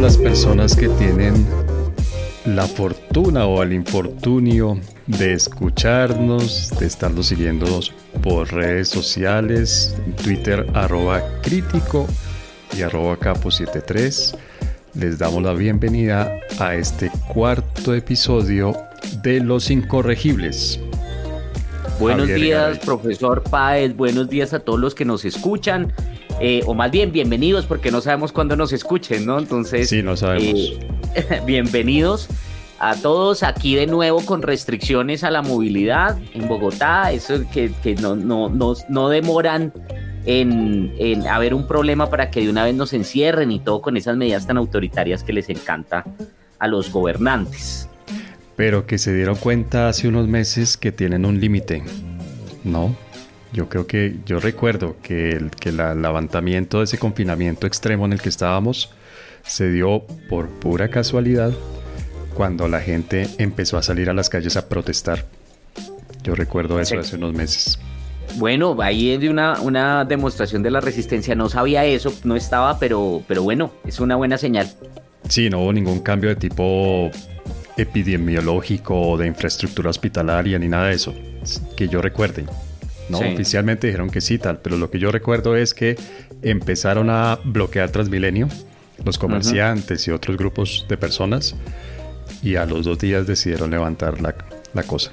Las personas que tienen la fortuna o el infortunio de escucharnos, de estarnos siguiendo por redes sociales, Twitter arroba crítico y arroba capo73. Les damos la bienvenida a este cuarto episodio de Los Incorregibles. Buenos días, profesor Páez. Buenos días a todos los que nos escuchan. Eh, o más bien, bienvenidos, porque no sabemos cuándo nos escuchen, ¿no? Entonces. Sí, no sabemos. Eh, bienvenidos a todos aquí de nuevo con restricciones a la movilidad en Bogotá. Eso que, que no, no, no, no demoran en, en, haber un problema para que de una vez nos encierren y todo con esas medidas tan autoritarias que les encanta a los gobernantes pero que se dieron cuenta hace unos meses que tienen un límite, ¿no? Yo creo que, yo recuerdo que el, que el levantamiento de ese confinamiento extremo en el que estábamos se dio por pura casualidad cuando la gente empezó a salir a las calles a protestar. Yo recuerdo eso hace unos meses. Bueno, ahí es de una, una demostración de la resistencia. No sabía eso, no estaba, pero, pero bueno, es una buena señal. Sí, no hubo ningún cambio de tipo epidemiológico o de infraestructura hospitalaria ni nada de eso, que yo recuerde. No, oficialmente dijeron que sí, tal, pero lo que yo recuerdo es que empezaron a bloquear Transmilenio, los comerciantes y otros grupos de personas, y a los dos días decidieron levantar la, la cosa.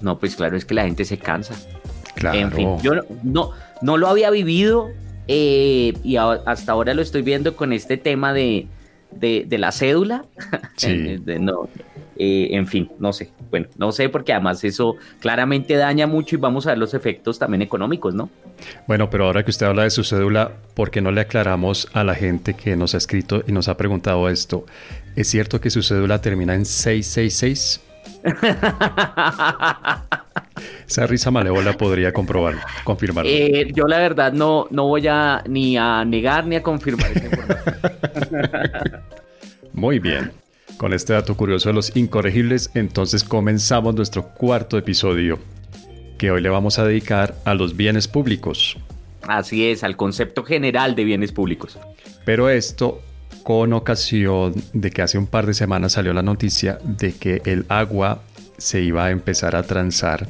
No, pues claro, es que la gente se cansa. Claro. En fin, yo no, no, lo había vivido eh, y hasta ahora lo estoy viendo con este tema de, de, la cédula. Sí. no, eh, en fin, no sé. Bueno, no sé porque además eso claramente daña mucho y vamos a ver los efectos también económicos, ¿no? Bueno, pero ahora que usted habla de su cédula, ¿por qué no le aclaramos a la gente que nos ha escrito y nos ha preguntado esto? ¿Es cierto que su cédula termina en 666? Esa risa malévola podría comprobar, confirmarlo. Eh, yo la verdad no, no voy a ni a negar ni a confirmar Muy bien. Con este dato curioso de los incorregibles, entonces comenzamos nuestro cuarto episodio, que hoy le vamos a dedicar a los bienes públicos. Así es, al concepto general de bienes públicos. Pero esto con ocasión de que hace un par de semanas salió la noticia de que el agua se iba a empezar a transar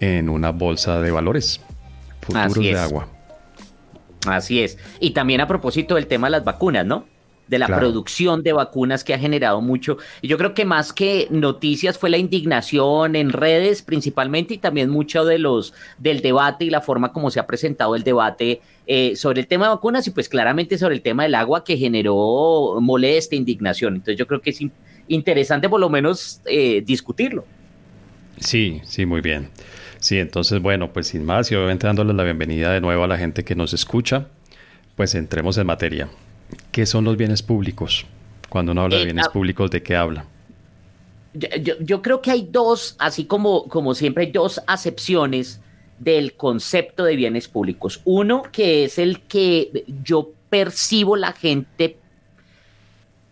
en una bolsa de valores futuros de agua. Así es. Y también a propósito del tema de las vacunas, ¿no? De la producción de vacunas que ha generado mucho. Y yo creo que más que noticias fue la indignación en redes principalmente y también mucho de los del debate y la forma como se ha presentado el debate eh, sobre el tema de vacunas y pues claramente sobre el tema del agua que generó molestia, indignación. Entonces yo creo que es interesante por lo menos eh, discutirlo. Sí, sí, muy bien. Sí, entonces, bueno, pues sin más y obviamente dándole la bienvenida de nuevo a la gente que nos escucha, pues entremos en materia. ¿Qué son los bienes públicos? Cuando uno habla de eh, bienes ah, públicos, ¿de qué habla? Yo, creo que hay dos, así como, como siempre, hay dos acepciones del concepto de bienes públicos. Uno que es el que yo percibo la gente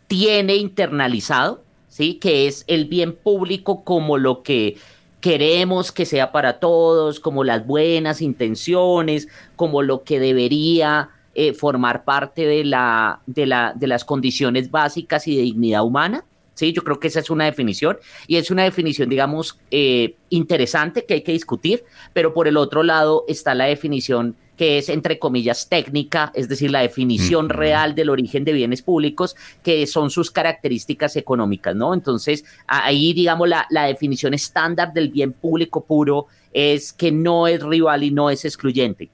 tiene internalizado, ¿sí? Que es el bien público como lo que queremos que sea para todos, como las buenas intenciones, como lo que debería eh, formar parte de, la, de, la, de las condiciones básicas y de dignidad humana. Sí, yo creo que esa es una definición y es una definición, digamos, eh, interesante que hay que discutir, pero por el otro lado está la definición que es, entre comillas, técnica, es decir, la definición real del origen de bienes públicos, que son sus características económicas, ¿no? Entonces, ahí, digamos, la, la definición estándar del bien público puro es que no es rival y no es excluyente.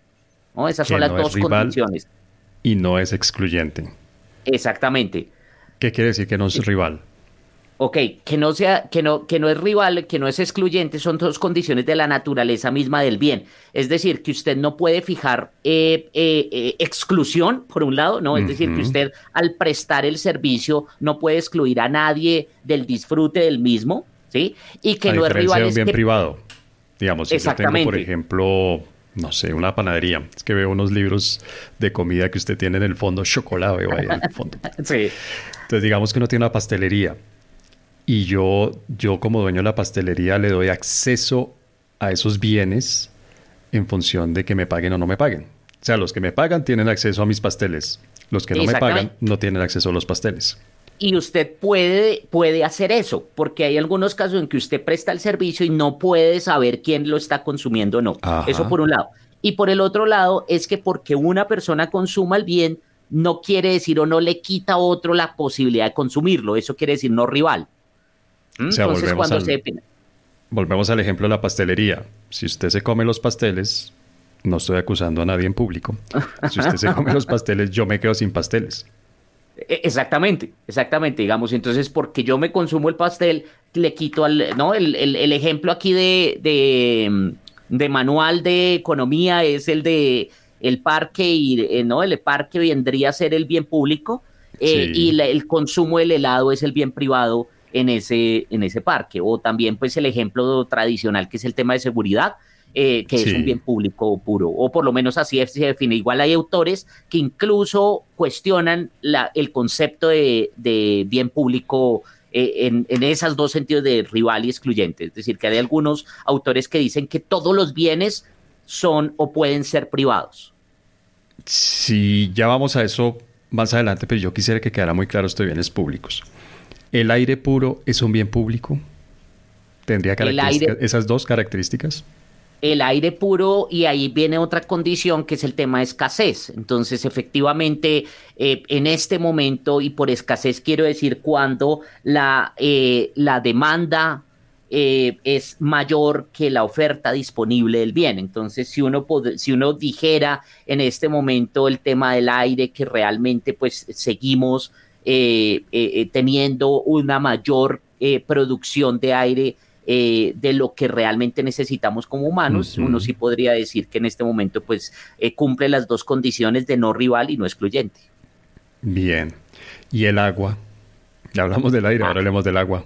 ¿No? Esas son las dos condiciones. Y no es excluyente. Exactamente. ¿Qué quiere decir que no es rival? Ok, que no sea, que no, que no es rival, que no es excluyente, son dos condiciones de la naturaleza misma del bien. Es decir, que usted no puede fijar eh, eh, eh, exclusión, por un lado, ¿no? Es decir, que usted al prestar el servicio no puede excluir a nadie del disfrute del mismo, ¿sí? Y que no es rival. Bien privado. Digamos, si yo tengo, por ejemplo, no sé, una panadería. Es que veo unos libros de comida que usted tiene en el fondo, chocolate, veo ahí en el fondo. sí. Entonces, digamos que uno tiene una pastelería y yo, yo como dueño de la pastelería le doy acceso a esos bienes en función de que me paguen o no me paguen. O sea, los que me pagan tienen acceso a mis pasteles. Los que no me pagan no tienen acceso a los pasteles. Y usted puede, puede hacer eso, porque hay algunos casos en que usted presta el servicio y no puede saber quién lo está consumiendo o no. Eso por un lado. Y por el otro lado es que porque una persona consuma el bien, no quiere decir o no le quita a otro la posibilidad de consumirlo. Eso quiere decir no rival. ¿Mm? Entonces, cuando se... Volvemos al ejemplo de la pastelería. Si usted se come los pasteles, no estoy acusando a nadie en público. Si usted se come los pasteles, yo me quedo sin pasteles. E, exactamente, exactamente, digamos. Entonces, porque yo me consumo el pastel, le quito al, ¿no? El, ejemplo aquí de, de, manual de economía es el de el parque y, eh, ¿no? El parque vendría a ser el bien público eh, y el consumo del helado es el bien privado en ese, en ese parque. O también, pues, el ejemplo tradicional que es el tema de seguridad eh, que es un bien público puro, o por lo menos así se define. Igual hay autores que incluso cuestionan la, el concepto de, bien público eh, en, en, esos dos sentidos de rival y excluyente. Es decir, que hay algunos autores que dicen que todos los bienes son o pueden ser privados. Sí, ya vamos a eso más adelante, pero yo quisiera que quedara muy claro estos bienes públicos. ¿El aire puro es un bien público? ¿Tendría esas dos características? El aire puro y ahí viene otra condición que es el tema de escasez. Entonces, efectivamente, eh, en este momento, y por escasez quiero decir cuando la, eh, la demanda eh, es mayor que la oferta disponible del bien. Entonces, si uno, si uno dijera en este momento el tema del aire, que realmente pues seguimos teniendo una mayor producción de aire, eh, de lo que realmente necesitamos como humanos, uno sí podría decir que en este momento pues eh, cumple las dos condiciones de no rival y no excluyente. Bien. ¿Y el agua? Ya hablamos del aire, ahora ah. hablemos del agua.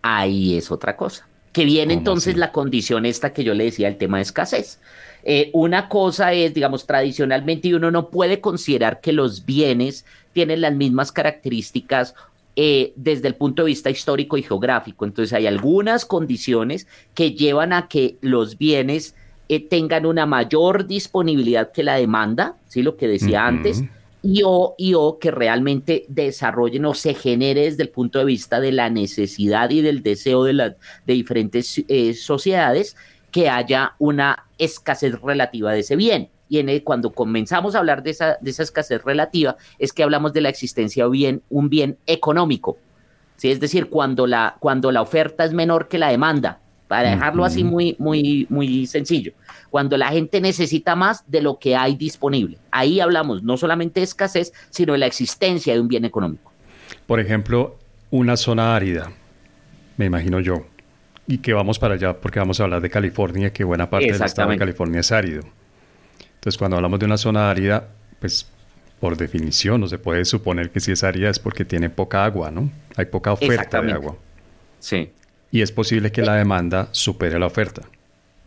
Ahí es otra cosa. Que viene entonces la condición esta que yo le decía, el tema de escasez. Eh, una cosa es, digamos, tradicionalmente uno no puede considerar que los bienes tienen las mismas características eh, desde el punto de vista histórico y geográfico. Entonces hay algunas condiciones que llevan a que los bienes eh, tengan una mayor disponibilidad que la demanda, ¿sí? lo que decía antes, y o, y o que realmente desarrollen o se genere desde el punto de vista de la necesidad y del deseo de, las de diferentes eh, sociedades que haya una escasez relativa de ese bien y cuando comenzamos a hablar de esa, de esa escasez relativa, es que hablamos de la existencia de bien, un bien económico. ¿sí? Es decir, cuando la, cuando la oferta es menor que la demanda, para dejarlo así muy, muy, muy sencillo. Cuando la gente necesita más de lo que hay disponible. Ahí hablamos no solamente de escasez, sino de la existencia de un bien económico. Por ejemplo, una zona árida, me imagino yo, y que vamos para allá porque vamos a hablar de California, que buena parte del estado de California es árido. Entonces, cuando hablamos de una zona árida, pues por definición no se puede suponer que si es árida es porque tiene poca agua, ¿no? Hay poca oferta de agua. Sí. Y es posible que la demanda supere la oferta.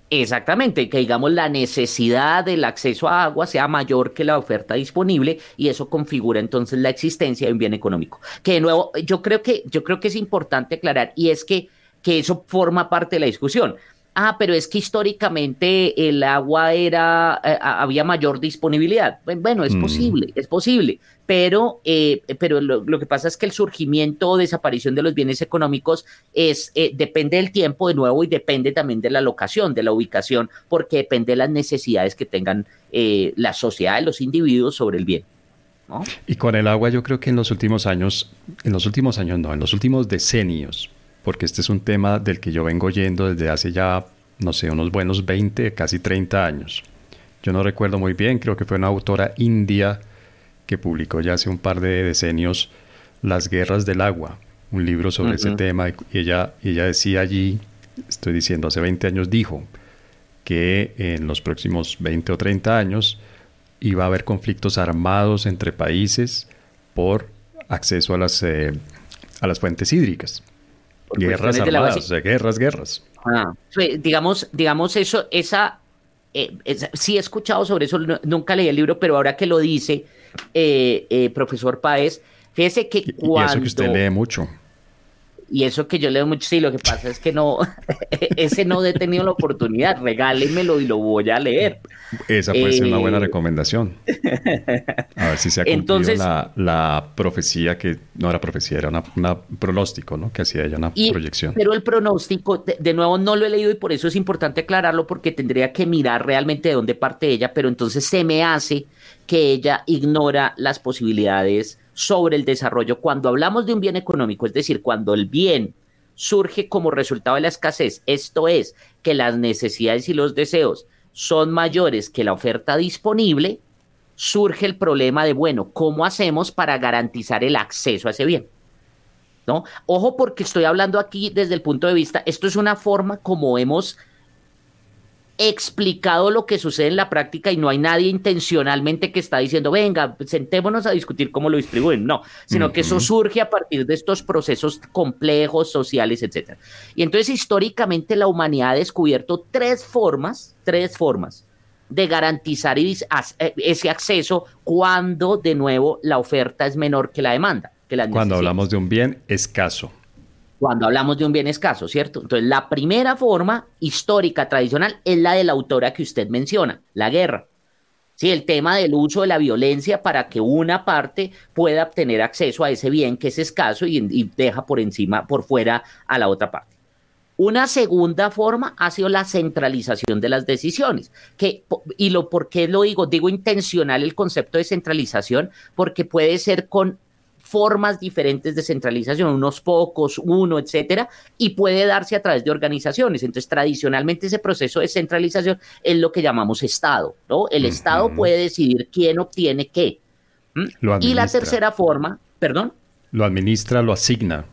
Exactamente, que digamos la necesidad del acceso a agua sea mayor que la oferta disponible y eso configura entonces la existencia de un bien económico. Que de nuevo, yo creo que, yo creo que es importante aclarar y es que, que eso forma parte de la discusión ah, pero es que históricamente el agua era, eh, había mayor disponibilidad. Bueno, es mm. posible, es posible, pero, eh, pero lo, que pasa es que el surgimiento o desaparición de los bienes económicos es, eh, depende del tiempo de nuevo y depende también de la locación, de la ubicación, porque depende de las necesidades que tengan la sociedad, los individuos sobre el bien. Y con el agua yo creo que en los últimos años, en los últimos años no, en los últimos decenios, porque este es un tema del que yo vengo oyendo desde hace ya, no sé, unos buenos 20, casi 30 años. Yo no recuerdo muy bien, creo que fue una autora india que publicó ya hace un par de decenios Las guerras del agua, un libro sobre ese tema, y ella, ella decía allí, estoy diciendo, hace 20 años dijo que en los próximos 20 o 30 años iba a haber conflictos armados entre países por acceso a las, eh, a las fuentes hídricas guerras armadas, guerras, guerras. Ah, digamos, digamos eso, esa, eh, sí he escuchado sobre eso, nunca leí el libro, pero ahora que lo dice eh, eh, profesor Páez, fíjese que cuando... Y eso que usted lee mucho. Y eso que yo leo mucho, sí, lo que pasa es que no, ese no he tenido la oportunidad, regálemelo y lo voy a leer. Esa puede ser una buena eh, recomendación. A ver si se ha cumplido Entonces, la, profecía que no era profecía, era un pronóstico, ¿no? Que hacía ella una proyección. Pero el pronóstico, de, nuevo, no lo he leído y por eso es importante aclararlo porque tendría que mirar realmente de dónde parte ella, pero entonces se me hace que ella ignora las posibilidades sobre el desarrollo. Cuando hablamos de un bien económico, es decir, cuando el bien surge como resultado de la escasez, esto es, que las necesidades y los deseos son mayores que la oferta disponible, surge el problema de, bueno, ¿cómo hacemos para garantizar el acceso a ese bien? ¿No? Ojo porque estoy hablando aquí desde el punto de vista, esto es una forma como hemos explicado lo que sucede en la práctica y no hay nadie intencionalmente que está diciendo, venga, sentémonos a discutir cómo lo distribuyen. No, sino que eso surge a partir de estos procesos complejos, sociales, etc. Y entonces históricamente la humanidad ha descubierto tres formas, tres formas de garantizar eh, ese acceso cuando de nuevo la oferta es menor que la demanda. Que cuando hablamos de un bien escaso cuando hablamos de un bien escaso, ¿cierto? Entonces, la primera forma histórica tradicional es la de la autora que usted menciona, la guerra. Sí, el tema del uso de la violencia para que una parte pueda obtener acceso a ese bien que es escaso y, deja por encima, por fuera a la otra parte. Una segunda forma ha sido la centralización de las decisiones. Que, y lo por qué lo digo, digo intencional el concepto de centralización, porque puede ser con formas diferentes de centralización, unos pocos, uno, etcétera, y puede darse a través de organizaciones. Entonces, tradicionalmente ese proceso de centralización es lo que llamamos Estado, ¿no? El Estado puede decidir quién obtiene qué. Y la tercera forma, perdón. Lo administra, lo asigna.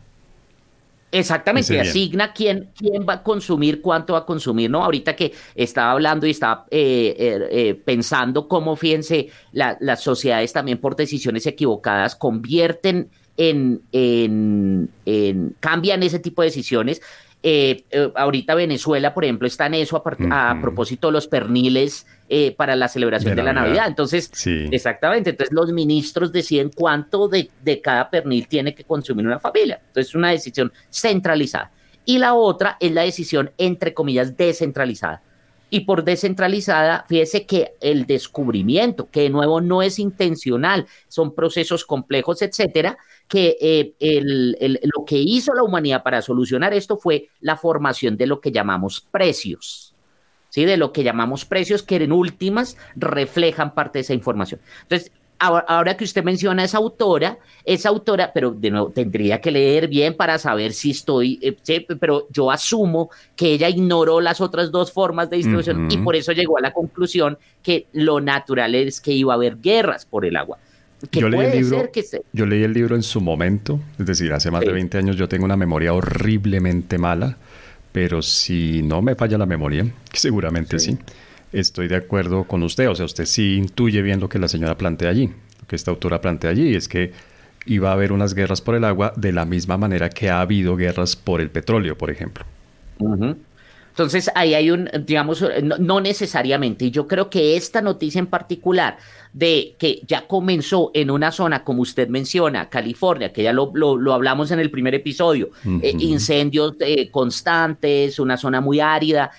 Exactamente, asigna quién, quién va a consumir, cuánto va a consumir, ¿no? Ahorita que estaba hablando y estaba eh, eh, eh, pensando cómo, fíjense, las sociedades también por decisiones equivocadas convierten en, en, en, cambian ese tipo de decisiones eh, eh, ahorita Venezuela, por ejemplo, está en eso a, propósito de los perniles eh, para la celebración de, la Navidad. Entonces, exactamente, entonces los ministros deciden cuánto de, de, cada pernil tiene que consumir una familia. Entonces, es una decisión centralizada. Y la otra es la decisión, entre comillas, descentralizada. Y por descentralizada, fíjese que el descubrimiento, que de nuevo no es intencional, son procesos complejos, etcétera, que eh, lo que hizo la humanidad para solucionar esto fue la formación de lo que llamamos precios. ¿Sí? De lo que llamamos precios que en últimas reflejan parte de esa información. Entonces, ahora, que usted menciona a esa autora, esa autora, pero de nuevo tendría que leer bien para saber si estoy, eh, pero yo asumo que ella ignoró las otras dos formas de distribución y por eso llegó a la conclusión que lo natural es que iba a haber guerras por el agua. Yo leí, el libro, yo leí el libro en su momento, es decir, hace más de 20 años yo tengo una memoria horriblemente mala, pero si no me falla la memoria, que seguramente sí. Estoy de acuerdo con usted, o sea, usted sí intuye bien lo que la señora plantea allí, lo que esta autora plantea allí, es que iba a haber unas guerras por el agua de la misma manera que ha habido guerras por el petróleo, por ejemplo. Entonces ahí hay un, digamos, no, necesariamente. Y yo creo que esta noticia en particular de que ya comenzó en una zona, como usted menciona, California, que ya lo, lo, hablamos en el primer episodio, eh, incendios eh, constantes, una zona muy árida,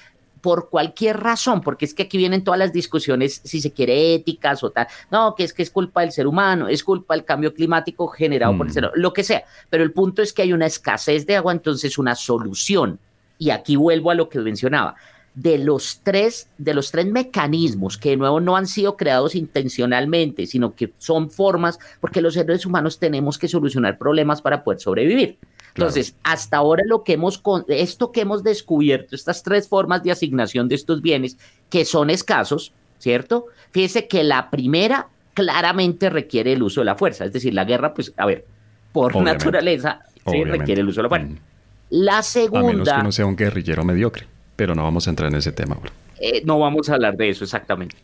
por cualquier razón, porque es que aquí vienen todas las discusiones, si se quiere, éticas o tal, no, que es que es culpa del ser humano, es culpa del cambio climático generado por el ser humano, lo que sea, pero el punto es que hay una escasez de agua, entonces una solución. Y aquí vuelvo a lo que mencionaba, de los tres, de los tres mecanismos que de nuevo no han sido creados intencionalmente, sino que son formas, porque los seres humanos tenemos que solucionar problemas para poder sobrevivir. Entonces, hasta ahora lo que hemos, esto que hemos descubierto, estas tres formas de asignación de estos bienes, que son escasos, ¿cierto? Fíjese que la primera claramente requiere el uso de la fuerza, es decir, la guerra, pues, a ver, por naturaleza, requiere el uso de la fuerza. Mm. La segunda. A menos que no sea un guerrillero mediocre, pero no vamos a entrar en ese tema ahora. Eh, no vamos a hablar de eso exactamente.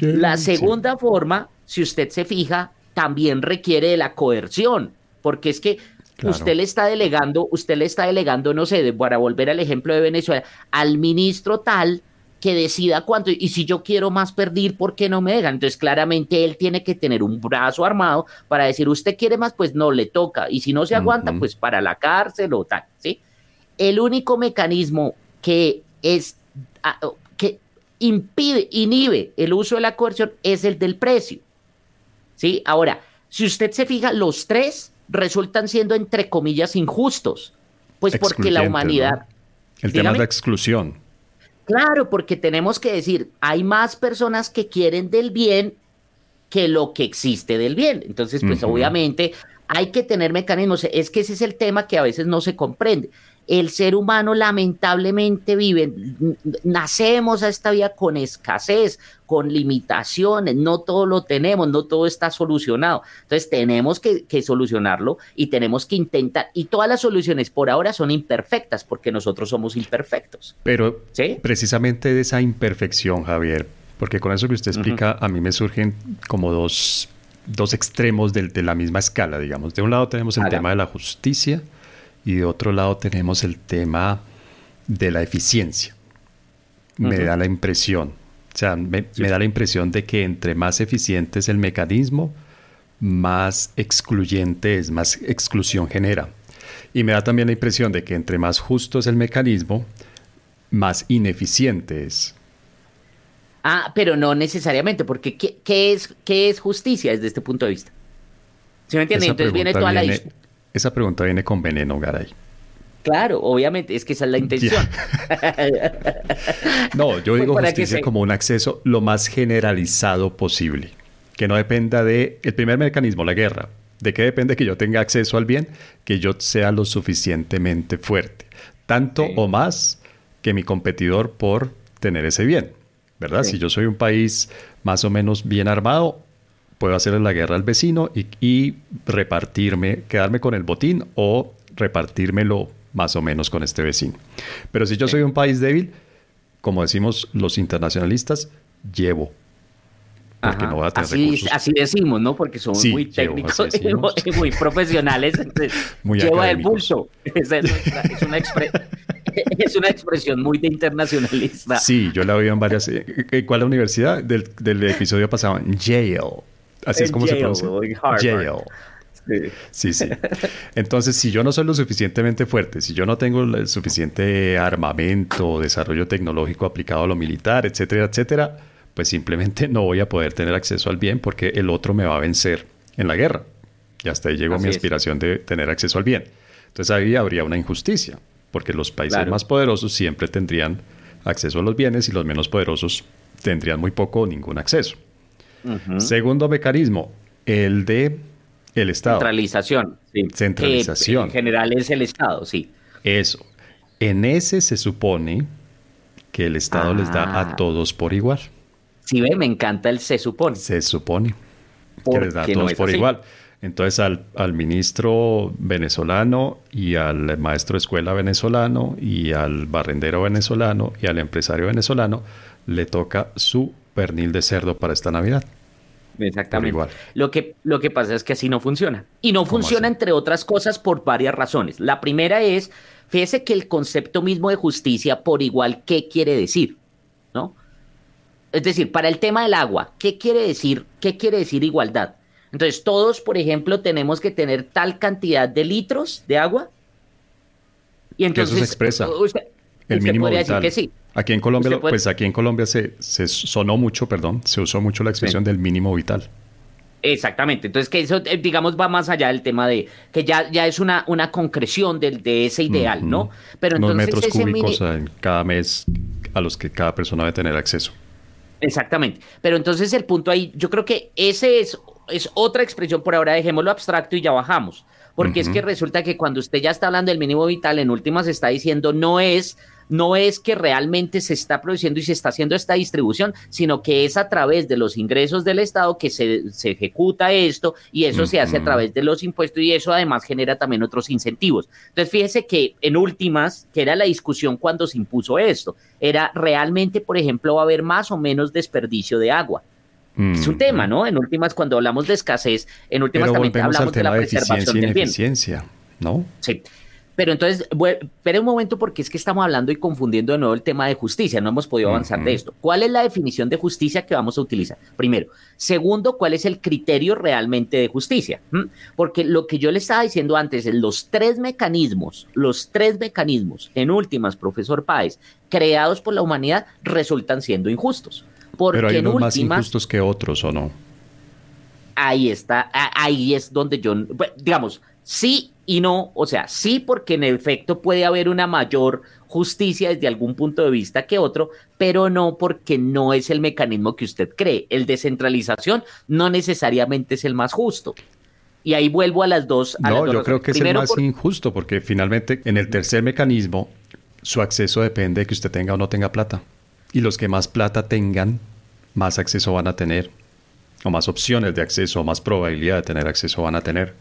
la segunda forma, si usted se fija, también requiere de la coerción, porque es que usted le está delegando, usted le está delegando, no sé, para volver al ejemplo de Venezuela, al ministro tal que decida cuánto. Y si yo quiero más perder, ¿por qué no me dejan? Entonces, claramente él tiene que tener un brazo armado para decir, usted quiere más, pues no le toca. Y si no se aguanta, pues para la cárcel o tal, ¿sí? El único mecanismo que es que impide, inhibe el uso de la coerción es el del precio. ¿Sí? Ahora, si usted se fija, los tres resultan siendo entre comillas injustos, pues porque la humanidad el tema de la exclusión. Claro, porque tenemos que decir, hay más personas que quieren del bien que lo que existe del bien. Entonces, pues obviamente hay que tener mecanismos. Es que ese es el tema que a veces no se comprende el ser humano lamentablemente vive, nacemos a esta vida con escasez, con limitaciones, no todo lo tenemos, no todo está solucionado. Entonces tenemos que, solucionarlo y tenemos que intentar, y todas las soluciones por ahora son imperfectas porque nosotros somos imperfectos. Pero precisamente de esa imperfección, Javier, porque con eso que usted explica, a mí me surgen como dos, dos extremos de, la misma escala, digamos. De un lado tenemos el tema de la justicia, y de otro lado tenemos el tema de la eficiencia. Me da la impresión, o sea, me, da la impresión de que entre más eficiente es el mecanismo, más excluyente es, más exclusión genera. Y me da también la impresión de que entre más justo es el mecanismo, más ineficiente es. Ah, pero no necesariamente, porque ¿qué, es, qué es justicia desde este punto de vista? ¿Se me entiende? Entonces viene toda la esa pregunta viene con veneno, Garay. Claro, obviamente, es que esa es la intención. no, yo digo justicia como un acceso lo más generalizado posible, que no dependa de el primer mecanismo, la guerra. ¿De qué depende que yo tenga acceso al bien? Que yo sea lo suficientemente fuerte, tanto o más que mi competidor por tener ese bien, ¿verdad? Si yo soy un país más o menos bien armado, puedo hacerle la guerra al vecino y, repartirme, quedarme con el botín o repartírmelo más o menos con este vecino. Pero si yo soy un país débil, como decimos los internacionalistas, llevo. Porque no voy a tener así, así decimos, ¿no? Porque somos muy técnicos y muy profesionales. lleva el pulso. Es, una, es, una expresión muy de internacionalista. Sí, yo la he oído en varias. Eh, eh, ¿Cuál es la universidad? Del, del episodio pasado, Yale. Así es como se pronuncia. Yale. Sí. sí, Entonces, si yo no soy lo suficientemente fuerte, si yo no tengo el suficiente armamento, desarrollo tecnológico aplicado a lo militar, etcétera, etcétera, pues simplemente no voy a poder tener acceso al bien porque el otro me va a vencer en la guerra. Y hasta ahí llegó mi aspiración de tener acceso al bien. Entonces ahí habría una injusticia, porque los países más poderosos siempre tendrían acceso a los bienes y los menos poderosos tendrían muy poco o ningún acceso. Segundo mecanismo, el de el Estado. Centralización. Centralización. en general es el Estado, sí. Eso. En ese se supone que el Estado les da a ah. todos por igual. Sí, ve, me encanta el se supone. Se supone que les da a todos por igual. Entonces al, al, ministro venezolano y al maestro de escuela venezolano y al barrendero venezolano y al empresario venezolano le toca su pernil de cerdo para esta Navidad. Exactamente. Lo que, lo que pasa es que así no funciona. Y no funciona, entre otras cosas, por varias razones. La primera es, fíjese que el concepto mismo de justicia, por igual, ¿qué quiere decir? ¿No? Es decir, para el tema del agua, ¿qué quiere decir? ¿Qué quiere decir igualdad? Entonces, todos, por ejemplo, tenemos que tener tal cantidad de litros de agua. Y entonces. Eso se expresa. El mínimo vital. que sí. Aquí en Colombia, pues aquí en Colombia se, se, sonó mucho, perdón, se usó mucho la expresión del mínimo vital. Exactamente, entonces que eso, eh, digamos, va más allá del tema de que ya, ya es una, una concreción de, de ese ideal, ¿no? Pero entonces metros cúbicos en cada mes a los que cada persona debe tener acceso. Exactamente, pero entonces el punto ahí, yo creo que ese es, es otra expresión, por ahora dejémoslo abstracto y ya bajamos, porque es que resulta que cuando usted ya está hablando del mínimo vital, en últimas está diciendo no es no es que realmente se está produciendo y se está haciendo esta distribución, sino que es a través de los ingresos del Estado que se, ejecuta esto y eso se hace a través de los impuestos y eso además genera también otros incentivos. Entonces, fíjese que en últimas, que era la discusión cuando se impuso esto, era realmente, por ejemplo, va a haber más o menos desperdicio de agua. Es un tema, ¿no? En últimas, cuando hablamos de escez, en últimas también hablamos de la preservación del bien. ¿no? Sí. Pero entonces, espere un momento porque es que estamos hablando y confundiendo de nuevo el tema de justicia, no hemos podido avanzar de esto. ¿Cuál es la definición de justicia que vamos a utilizar? Primero. Segundo, ¿cuál es el criterio realmente de justicia? ¿Mm? Porque lo que yo le estaba diciendo antes, los tres mecanismos, los tres mecanismos, en últimas, profesor Páez, creados por la humanidad, resultan siendo injustos. Porque Pero hay unos más injustos que otros, ¿o no? Ahí está, ahí es donde yo, digamos, sí y no, o sea, sí porque en efecto puede haber una mayor justicia desde algún punto de vista que otro, pero no porque no es el mecanismo que usted cree. El descentralización no necesariamente es el más justo. Y ahí vuelvo a las dos. no, yo creo que es el más injusto porque finalmente en el tercer mecanismo su acceso depende de que usted tenga o no tenga plata. Y los que más plata tengan, más acceso van a tener, o más opciones de acceso, o más probabilidad de tener acceso van a tener.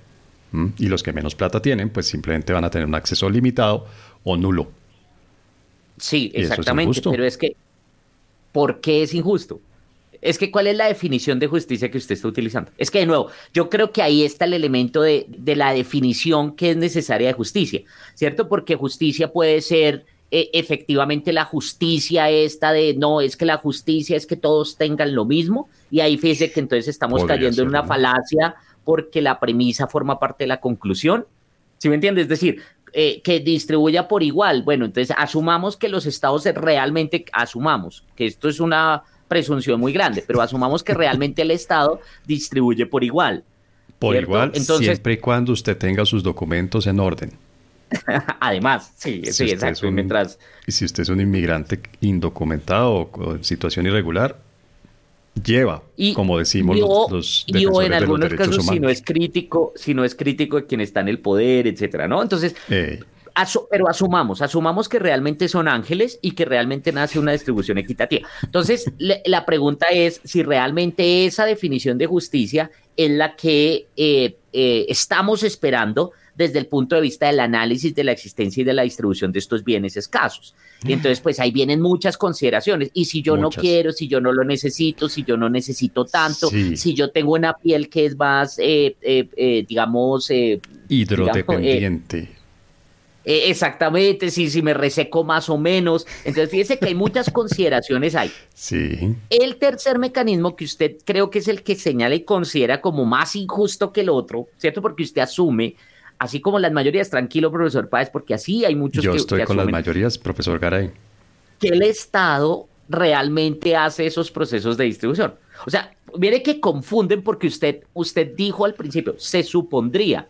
Y los que menos plata tienen, pues simplemente van a tener un acceso limitado o nulo. Sí, exactamente. pero es que, ¿por qué es injusto? Es que, ¿cuál es la definición de justicia que usted está utilizando? Es que, de nuevo, yo creo que ahí está el elemento de, de la definición que es necesaria de justicia, ¿cierto? Porque justicia puede ser eh, efectivamente la justicia esta de, no, es que la justicia es que todos tengan lo mismo, y ahí fíjese que entonces estamos cayendo en una falacia porque la premisa forma parte de la conclusión. ¿Sí me entiendes? Es decir, eh, que distribuya por igual. Bueno, entonces asumamos que los estados realmente, asumamos que esto es una presunción muy grande, pero asumamos que realmente el estado distribuye por igual. Por igual, siempre y cuando usted tenga sus documentos en orden. Además, sí, sí, exacto. mientras... Y si usted es un inmigrante indocumentado o en situación irregular, lleva, como decimos los, y en algunos casos si no es crítico, si no es crítico de quien está en el poder, etcétera, ¿no? Entonces, pero asumamos, asumamos que realmente son ángeles y que realmente nace una distribución equitativa. Entonces, la pregunta es si realmente esa definición de justicia es la que eh, eh, estamos esperando desde el punto de vista del análisis de la existencia y de la distribución de estos bienes escasos. Y entonces, pues ahí vienen muchas consideraciones. Y si yo no quiero, si yo no lo necesito, si yo no necesito tanto, si yo tengo una piel que es más, eh, eh, eh, digamos... Hidrodependiente. exactamente, si, si me reseco más o menos. Entonces, fíjese que hay muchas consideraciones ahí. Sí. El tercer mecanismo que usted creo que es el que señala y considera como más injusto que el otro, ¿cierto? Porque usted asume así como las mayorías, tranquilo, profesor Páez, porque así hay muchos Yo estoy con las mayorías, profesor Garay. Que el Estado realmente hace esos procesos de distribución. O sea, mire que confunden porque usted, usted dijo al principio, se supondría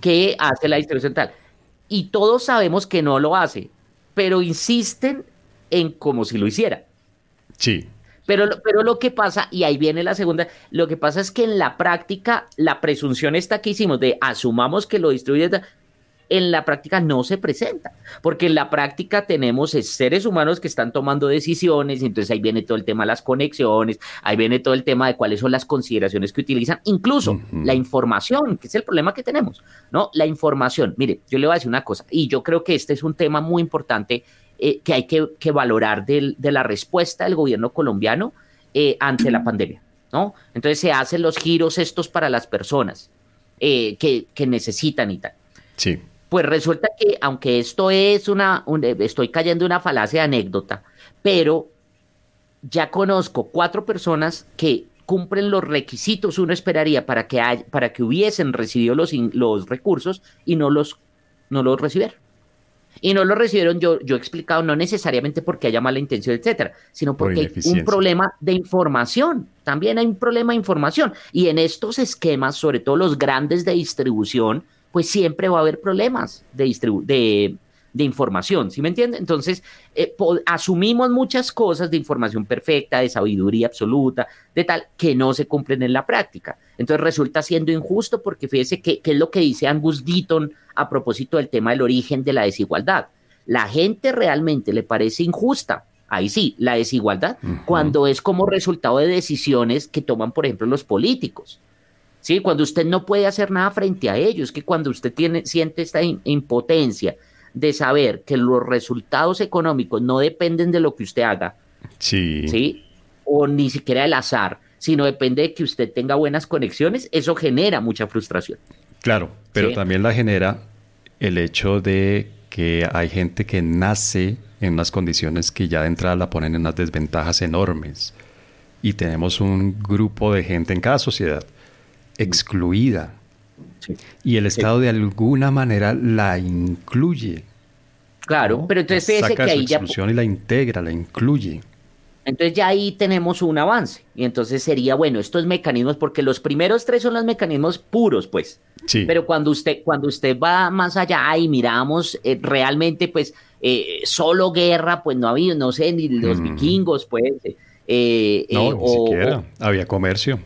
que hace la distribución tal. Y todos sabemos que no lo hace, pero insisten en como si lo hiciera. Sí. Pero, pero lo que pasa, y ahí viene la segunda, lo que pasa es que en la práctica, la presunción esta que hicimos de asumamos que lo distribuye, en la práctica no se presenta, porque en la práctica tenemos seres humanos que están tomando decisiones, entonces ahí viene todo el tema de las conexiones, ahí viene todo el tema de cuáles son las consideraciones que utilizan, incluso la información, que es el problema que tenemos, ¿no? La información, mire, yo le voy a decir una cosa, y yo creo que este es un tema muy importante eh, que hay que, valorar de la respuesta del gobierno colombiano eh, ante la pandemia, ¿no? Entonces se hacen los giros estos para las personas eh, que, necesitan y tal. Sí. Pues resulta que, aunque esto es una, estoy cayendo en una falacia de anécdota, pero ya conozco cuatro personas que cumplen los requisitos uno esperaría para que, para que hubiesen recibido los, los recursos y no los, no los recibieron. Y no lo recibieron, yo, yo he explicado, no necesariamente porque haya mala intención, etcétera, sino porque hay un problema de información. También hay un problema de información. Y en estos esquemas, sobre todo los grandes de distribución, pues siempre va a haber problemas de, de, de información, ¿sí me entiende? Entonces, eh, asumimos muchas cosas de información perfecta, de sabiduría absoluta, de tal, que no se cumplen en la práctica. Entonces resulta siendo injusto porque fíjese que, es lo que dice Angus Deaton a propósito del tema del origen de la desigualdad. La gente realmente le parece injusta ahí sí, la desigualdad, cuando es como resultado de decisiones que toman, por ejemplo, los políticos. Sí, cuando usted no puede hacer nada frente a ellos, que cuando usted tiene, siente esta impotencia de saber que los resultados económicos no dependen de lo que usted haga, sí. ¿sí? O ni siquiera del azar, sino depende de que usted tenga buenas conexiones, eso genera mucha frustración. Claro, pero también la genera el hecho de que hay gente que nace en unas condiciones que ya de entrada la ponen en unas desventajas enormes. Y tenemos un grupo de gente en cada sociedad excluida. Y el Estado de alguna manera la incluye. Claro, pero entonces fíjese que ahí ya... y la integra, la incluye. Entonces ya ahí tenemos un avance. Y entonces sería, bueno, estos mecanismos, porque los primeros tres son los mecanismos puros, pues. Sí. Pero cuando usted, cuando usted va más allá y miramos eh, realmente, pues, eh, solo guerra, pues no había, no sé, ni los mm. vikingos, pues. Eh, no, ni siquiera. había comercio.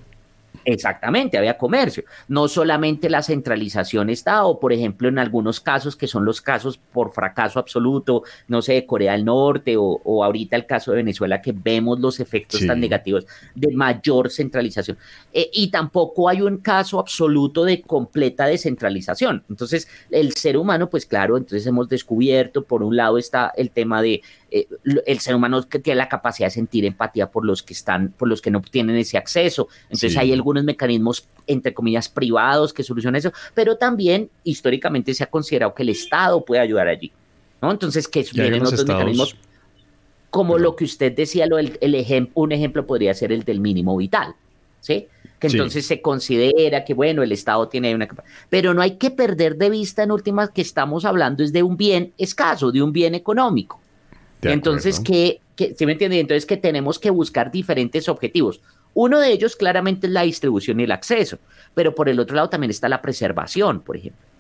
Exactamente, había comercio. No solamente la centralización está, o por ejemplo en algunos casos que son los casos por fracaso absoluto, no sé, de Corea del Norte o, ahorita el caso de Venezuela que vemos los efectos tan negativos de mayor centralización. Eh, y tampoco hay un caso absoluto de completa descentralización. Entonces, el ser humano, pues claro, entonces hemos descubierto, por un lado está el tema de eh, el ser humano que tiene la capacidad de sentir empatía por los que están, por los que no tienen ese acceso. Entonces hay algunos mecanismos, entre comillas, privados que solucionan eso, pero también históricamente se ha considerado que el Estado puede ayudar allí. ¿no? Entonces, que vienen otros mecanismos como lo que usted decía, lo, el, un ejemplo podría ser el del mínimo vital, ¿sí? Que entonces se considera que, bueno, el Estado tiene una Pero no hay que perder de vista en últimas que estamos hablando es de un bien escaso, de un bien económico. Entonces, que, ¿sí me entiende? Entonces, que tenemos que buscar diferentes objetivos. Uno de ellos claramente es la distribución y el acceso, pero por el otro lado también está la preservación, por ejemplo.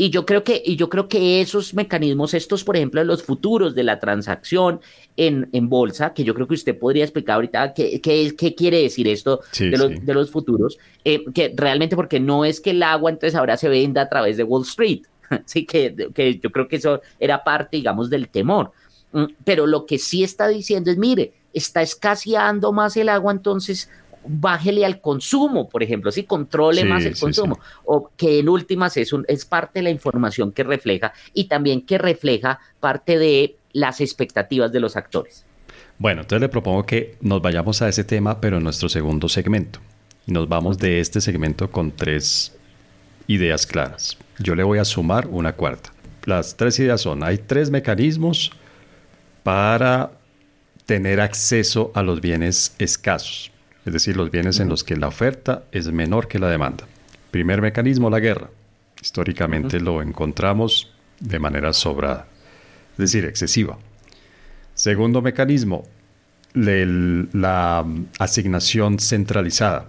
Y yo creo que, y yo creo que esos mecanismos, estos, por ejemplo, de los futuros de la transacción en, en bolsa, que yo creo que usted podría explicar ahorita qué, qué, qué quiere decir esto de, los, de, los, futuros, eh, que realmente porque no es que el agua entonces ahora se venda a través de Wall Street, sí que, que yo creo que eso era parte, digamos, del temor. Mm, pero lo que sí está diciendo es, mire, está escaseando más el agua, entonces bájele al consumo, por ejemplo, si controle más el consumo, o que en últimas es, un, es parte de la información que refleja y también que refleja parte de las expectativas de los actores. Bueno, entonces le propongo que nos vayamos a ese tema, pero en nuestro segundo segmento. Y nos vamos de este segmento con tres ideas claras. Yo le voy a sumar una cuarta. Las tres ideas son, hay tres mecanismos para tener acceso a los bienes escasos, es decir, los bienes en los que la oferta es menor que la demanda. Primer mecanismo, la guerra. Históricamente lo encontramos de manera sobrada, es decir, excesiva. Segundo mecanismo, la asignación centralizada,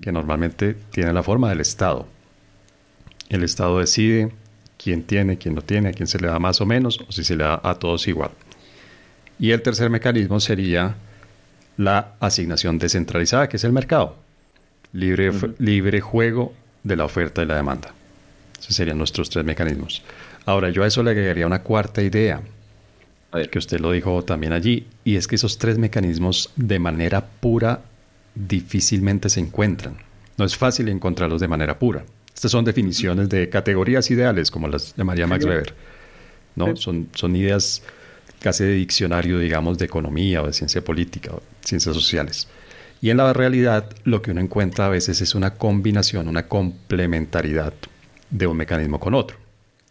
que normalmente tiene la forma del Estado. El Estado decide quién tiene, quién no tiene, a quién se le da más o menos, o si se le da a todos igual. Y el tercer mecanismo sería la asignación descentralizada, que es el mercado. Libre, libre juego de la oferta y la demanda. Esos serían nuestros tres mecanismos. Ahora, yo a eso le agregaría una cuarta idea, que usted lo dijo también allí, y es que esos tres mecanismos de manera pura difícilmente se encuentran. No es fácil encontrarlos de manera pura. Estas son definiciones de categorías ideales, como las llamaría Max Weber. ¿no? Son, son ideas casi de diccionario, digamos, de economía o de ciencia política o ciencias sociales. Y en la realidad lo que uno encuentra a veces es una combinación, una complementariedad de un mecanismo con otro.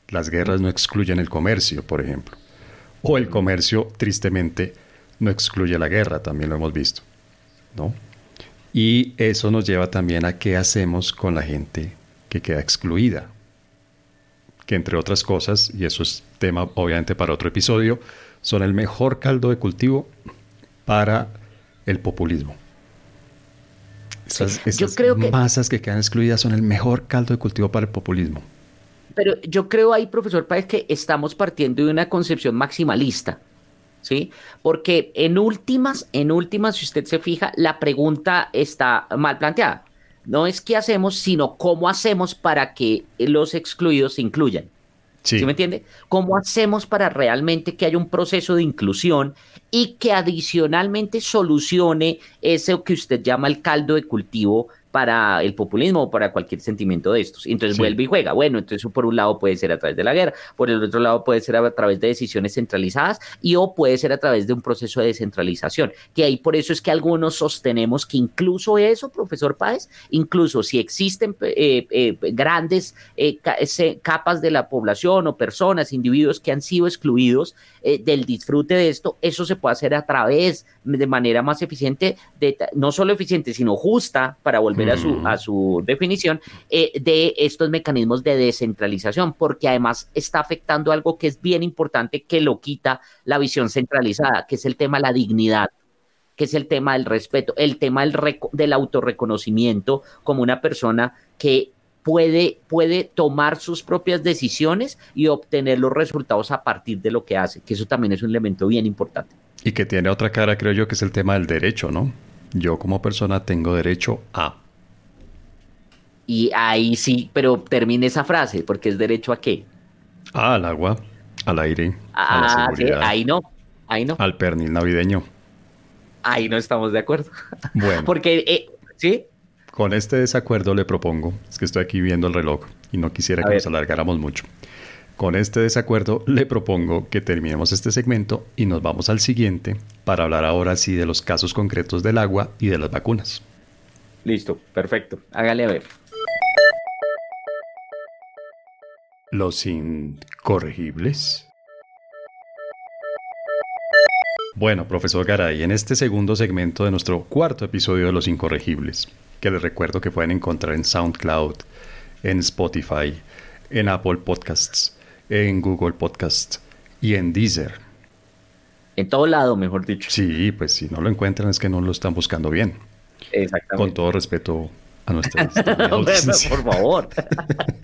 Las guerras no excluyen el comercio, por ejemplo. O el comercio, tristemente, no excluye la guerra, también lo hemos visto. ¿no? Y eso nos lleva también a qué hacemos con la gente que queda excluida. Que entre otras cosas, y eso es tema obviamente para otro episodio, son el mejor caldo de cultivo para el populismo. Esas, masas que quedan excluidas son el mejor caldo de cultivo para el populismo. Pero yo creo ahí, profesor Páez, que estamos partiendo de una concepción maximalista, ¿sí? Porque en últimas, en últimas, si usted se fija, la pregunta está mal planteada. No es qué hacemos, sino cómo hacemos para que los excluidos se incluyan. Sí. me entiende? ¿Cómo hacemos para realmente que haya un proceso de inclusión y que adicionalmente solucione eso que usted llama el caldo de cultivo para el populismo o para cualquier sentimiento de estos. Entonces vuelve y juega. Bueno, entonces por un lado puede ser a través de la guerra, por el otro lado puede ser a través de decisiones centralizadas y o puede ser a través de un proceso de descentralización. Que ahí por eso es que algunos sostenemos que incluso eso, profesor Páez, incluso si existen eh, eh, grandes eh, capas de la población o personas, individuos que han sido excluidos del disfrute de esto, eso se puede hacer a través de manera más eficiente, de, no solo eficiente, sino justa para volver a su, a su definición, eh, de estos mecanismos de descentralización, porque además está afectando algo que es bien importante que lo quita la visión centralizada, que es el tema de la dignidad que es el tema del respeto, el tema del, del autorreconocimiento como una persona que puede, puede tomar sus propias decisiones y obtener los resultados a partir de lo que hace, que eso también es un elemento bien importante. Y que tiene otra cara, creo yo, que es el tema del derecho, ¿no? Yo como persona tengo derecho a. Y ahí sí, pero termine esa frase, porque es derecho a qué? al agua, al aire, a la ah, seguridad. ahí no, ahí no. Al pernil navideño. Ahí no estamos de acuerdo. Bueno. porque, eh, ¿sí? Con este desacuerdo le propongo, es que estoy aquí viendo el reloj y no quisiera que nos alargáramos mucho. Con este desacuerdo le propongo que terminemos este segmento y nos vamos al siguiente para hablar ahora sí de los casos concretos del agua y de las vacunas. Listo, perfecto. Hágale a ver. Los incorregibles. Bueno, profesor Garay, en este segundo segmento de nuestro cuarto episodio de Los Incorregibles, que les recuerdo que pueden encontrar en SoundCloud, en Spotify, en Apple Podcasts, en Google Podcasts y en Deezer. En todo lado, mejor dicho. Sí, pues si no lo encuentran es que no lo están buscando bien. Exactamente. Con todo respeto a nuestras Por favor.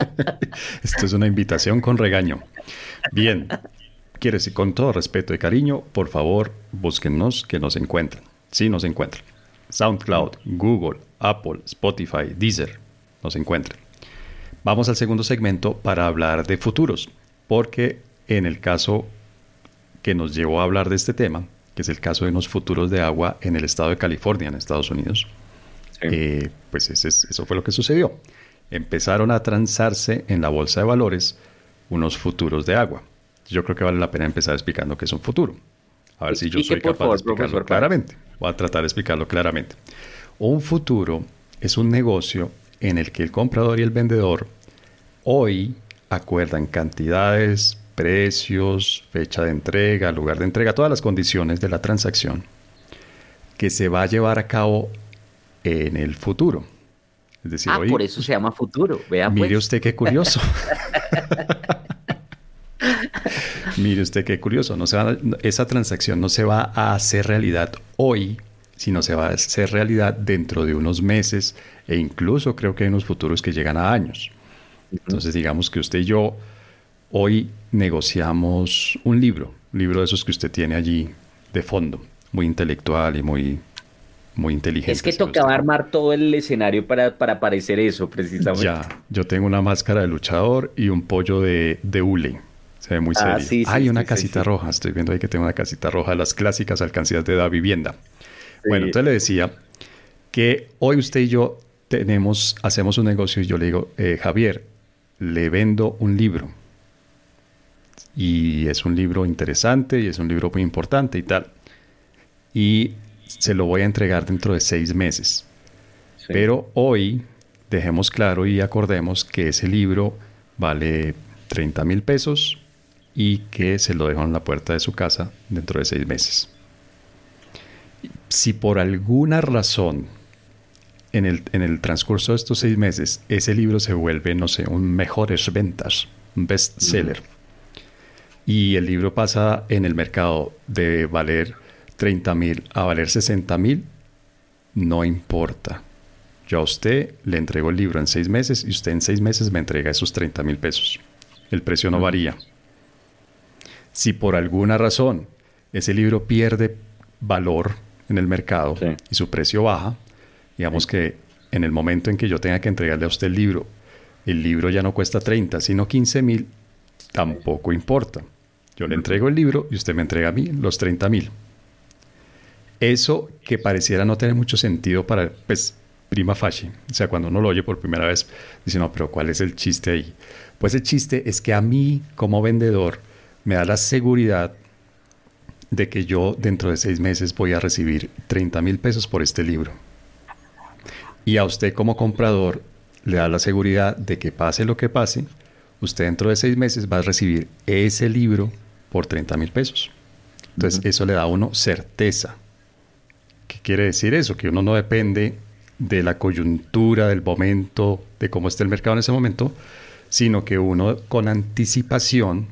Esto es una invitación con regaño. Bien, quiere decir, con todo respeto y cariño, por favor, búsquennos que nos encuentren. Sí, nos encuentran. SoundCloud, Google, Apple, Spotify, Deezer, nos encuentran. Vamos al segundo segmento para hablar de futuros, porque en el caso que nos llevó a hablar de este tema, que es el caso de unos futuros de agua en el estado de California, en Estados Unidos, eh, pues eso fue lo que sucedió. Empezaron a transarse en la bolsa de valores unos futuros de agua. Yo creo que vale la pena empezar explicando qué es un futuro. A ver si yo soy capaz de explicarlo claramente. Voy a tratar de explicarlo claramente. Un futuro es un negocio en el que el comprador y el vendedor hoy acuerdan cantidades, precios, fecha de entrega, lugar de entrega, todas las condiciones de la transacción que se va a llevar a cabo en el futuro. Es decir, ah, por eso se llama futuro. Vea, mire pues. usted qué curioso. mire usted qué curioso. No se esa transacción no se va a hacer realidad hoy, sino se va a hacer realidad dentro de unos meses e incluso creo que hay unos futuros que llegan a años. Entonces digamos que usted y yo hoy negociamos un libro, un libro de esos que usted tiene allí de fondo, muy intelectual y muy muy inteligente. Es que tocaba armar todo el escenario para, para parecer eso, precisamente. Ya, yo tengo una máscara de luchador y un pollo de, de hule. Se ve muy ah, serio. Hay una casita roja. Estoy viendo ahí que tengo una casita roja, las clásicas alcancías de la vivienda. Bueno, entonces le decía que hoy usted y yo tenemos, hacemos un negocio y yo le digo, eh, Javier, le vendo un libro. Y es un libro interesante y es un libro muy importante y tal. Y se lo voy a entregar dentro de seis meses. Pero hoy dejemos claro y acordemos que ese libro vale 30 mil pesos y que se lo dejo en la puerta de su casa dentro de seis meses. Si por alguna razón en el, en el transcurso de estos seis meses ese libro se vuelve, no sé, un mejores ventas, un bestseller, y el libro pasa en el mercado de valer 30 mil a valer 60 mil, no importa. Yo a usted le entrego el libro en seis meses y usted en seis meses me entrega esos 30 mil pesos. El precio no varía. Si por alguna razón ese libro pierde valor en el mercado y su precio baja, digamos que en el momento en que yo tenga que entregarle a usted el libro, el libro ya no cuesta 30, sino 15 mil, tampoco importa. Yo le entrego el libro y usted me entrega a mí los 30 mil. Eso que pareciera no tener mucho sentido para, pues, prima facie, o sea, cuando uno lo oye por primera vez, dice, no, pero ¿cuál es el chiste ahí? Pues el chiste es que a mí, como vendedor, me da la seguridad de que yo dentro de seis meses voy a recibir 30 mil pesos por este libro. Y a usted como comprador le da la seguridad de que pase lo que pase, usted dentro de seis meses va a recibir ese libro por 30 mil pesos. Entonces eso le da a uno certeza. ¿Qué quiere decir eso? Que uno no depende de la coyuntura, del momento, de cómo está el mercado en ese momento, sino que uno con anticipación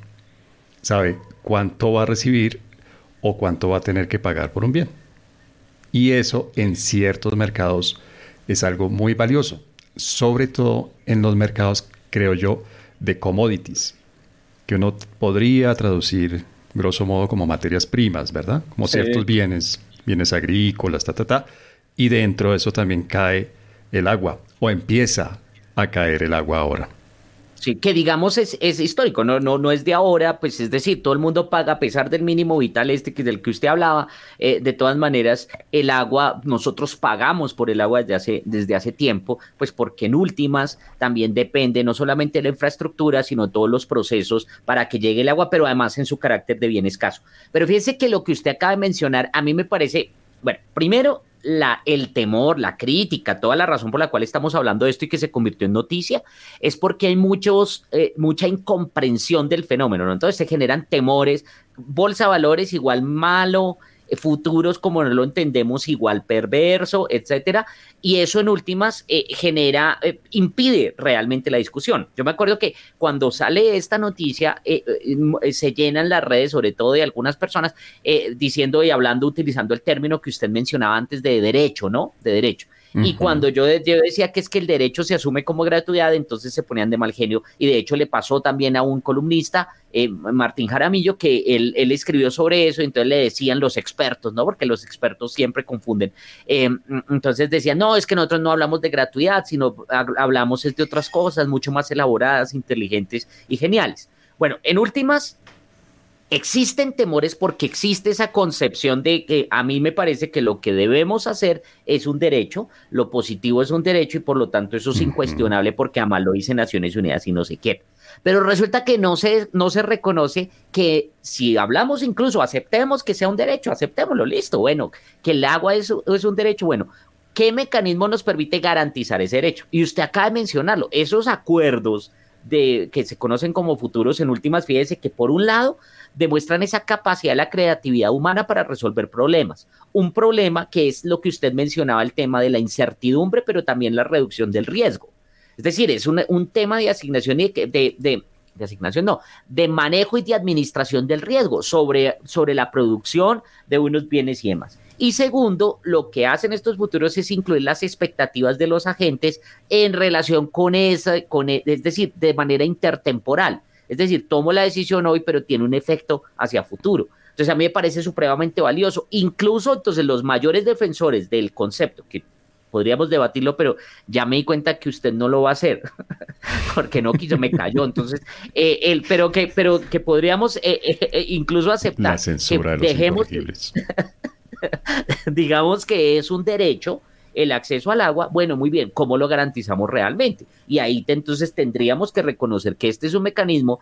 sabe cuánto va a recibir o cuánto va a tener que pagar por un bien. Y eso en ciertos mercados es algo muy valioso, sobre todo en los mercados, creo yo, de commodities, que uno podría traducir grosso modo como materias primas, ¿verdad? Como ciertos bienes, bienes agrícolas, ta, ta, ta. Y dentro de eso también cae el agua, o empieza a caer el agua ahora. Sí, que digamos es, es, histórico, no, no, no es de ahora, pues es decir, todo el mundo paga a pesar del mínimo vital este que del que usted hablaba, eh, de todas maneras, el agua, nosotros pagamos por el agua desde hace, desde hace tiempo, pues porque en últimas también depende no solamente de la infraestructura, sino todos los procesos para que llegue el agua, pero además en su carácter de bien escaso. Pero fíjese que lo que usted acaba de mencionar, a mí me parece, bueno, primero la, el temor, la crítica, toda la razón por la cual estamos hablando de esto y que se convirtió en noticia, es porque hay muchos, eh, mucha incomprensión del fenómeno, ¿no? Entonces se generan temores, bolsa valores igual malo, futuros como no lo entendemos igual perverso, etcétera, y eso en últimas eh, genera, eh, impide realmente la discusión. Yo me acuerdo que cuando sale esta noticia eh, se llenan las redes, sobre todo de algunas personas, diciendo y hablando, utilizando el término que usted mencionaba antes de derecho, ¿no? De derecho. Y cuando yo, decía que es que el derecho se asume como gratuidad, entonces se ponían de mal genio. Y de hecho le pasó también a un columnista, eh, Martín Jaramillo, que él, escribió sobre eso, y entonces le decían los expertos, ¿no? Porque los expertos siempre confunden. Eh, entonces decían, no, es que nosotros no hablamos de gratuidad, sino hablamos de otras cosas mucho más elaboradas, inteligentes y geniales. Bueno, en últimas, Existen temores porque existe esa concepción de que a mí me parece que lo que debemos hacer es un derecho, lo positivo es un derecho y por lo tanto eso es incuestionable porque además lo dice Naciones Unidas y no se quiere. Pero resulta que no se, no se reconoce que si hablamos incluso, aceptemos que sea un derecho, aceptémoslo, listo, bueno, que el agua es, es un derecho, bueno, ¿qué mecanismo nos permite garantizar ese derecho? Y usted acaba de mencionarlo, esos acuerdos de, que se conocen como futuros en últimas, fíjese que por un lado demuestran esa capacidad de la creatividad humana para resolver problemas. Un problema que es lo que usted mencionaba, el tema de la incertidumbre, pero también la reducción del riesgo. Es decir, es un, tema de asignación y de, de, asignación, no, de manejo y de administración del riesgo sobre, sobre la producción de unos bienes y demás. Y segundo, lo que hacen estos futuros es incluir las expectativas de los agentes en relación con esa, con, e, es decir, de manera intertemporal. Es decir, tomo la decisión hoy, pero tiene un efecto hacia futuro. Entonces a mí me parece supremamente valioso. Incluso entonces los mayores defensores del concepto, que podríamos debatirlo, pero ya me di cuenta que usted no lo va a hacer, porque no quiso, me cayó. Entonces, eh, el, pero que, pero que podríamos eh, eh, incluso aceptar la censura de los dejemos, digamos que es un derecho el acceso al agua, bueno, muy bien, ¿cómo lo garantizamos realmente? Y ahí entonces tendríamos que reconocer que este es un mecanismo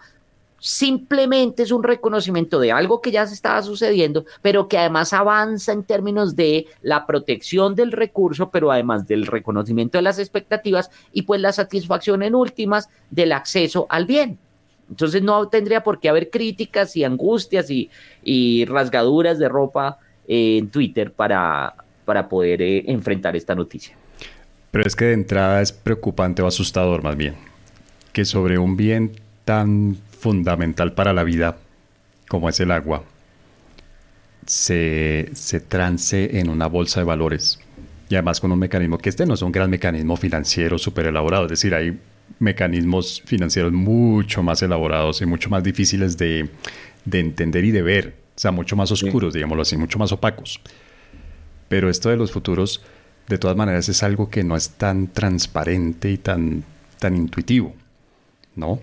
simplemente es un reconocimiento de algo que ya se estaba sucediendo, pero que además avanza en términos de la protección del recurso, pero además del reconocimiento de las expectativas y pues la satisfacción en últimas del acceso al bien. Entonces no tendría por qué haber críticas y angustias y, rasgaduras de ropa en Twitter para, para poder eh, enfrentar esta noticia. Pero es que de entrada es preocupante o asustador más bien, que sobre un bien tan fundamental para la vida como es el agua, se, se trance en una bolsa de valores. Y además con un mecanismo que este no es un gran mecanismo financiero súper elaborado, es decir, hay mecanismos financieros mucho más elaborados y mucho más difíciles de, de entender y de ver, o sea, mucho más oscuros, digámoslo así, mucho más opacos. Pero esto de los futuros, de todas maneras, es algo que no es tan transparente y tan, tan intuitivo, ¿no?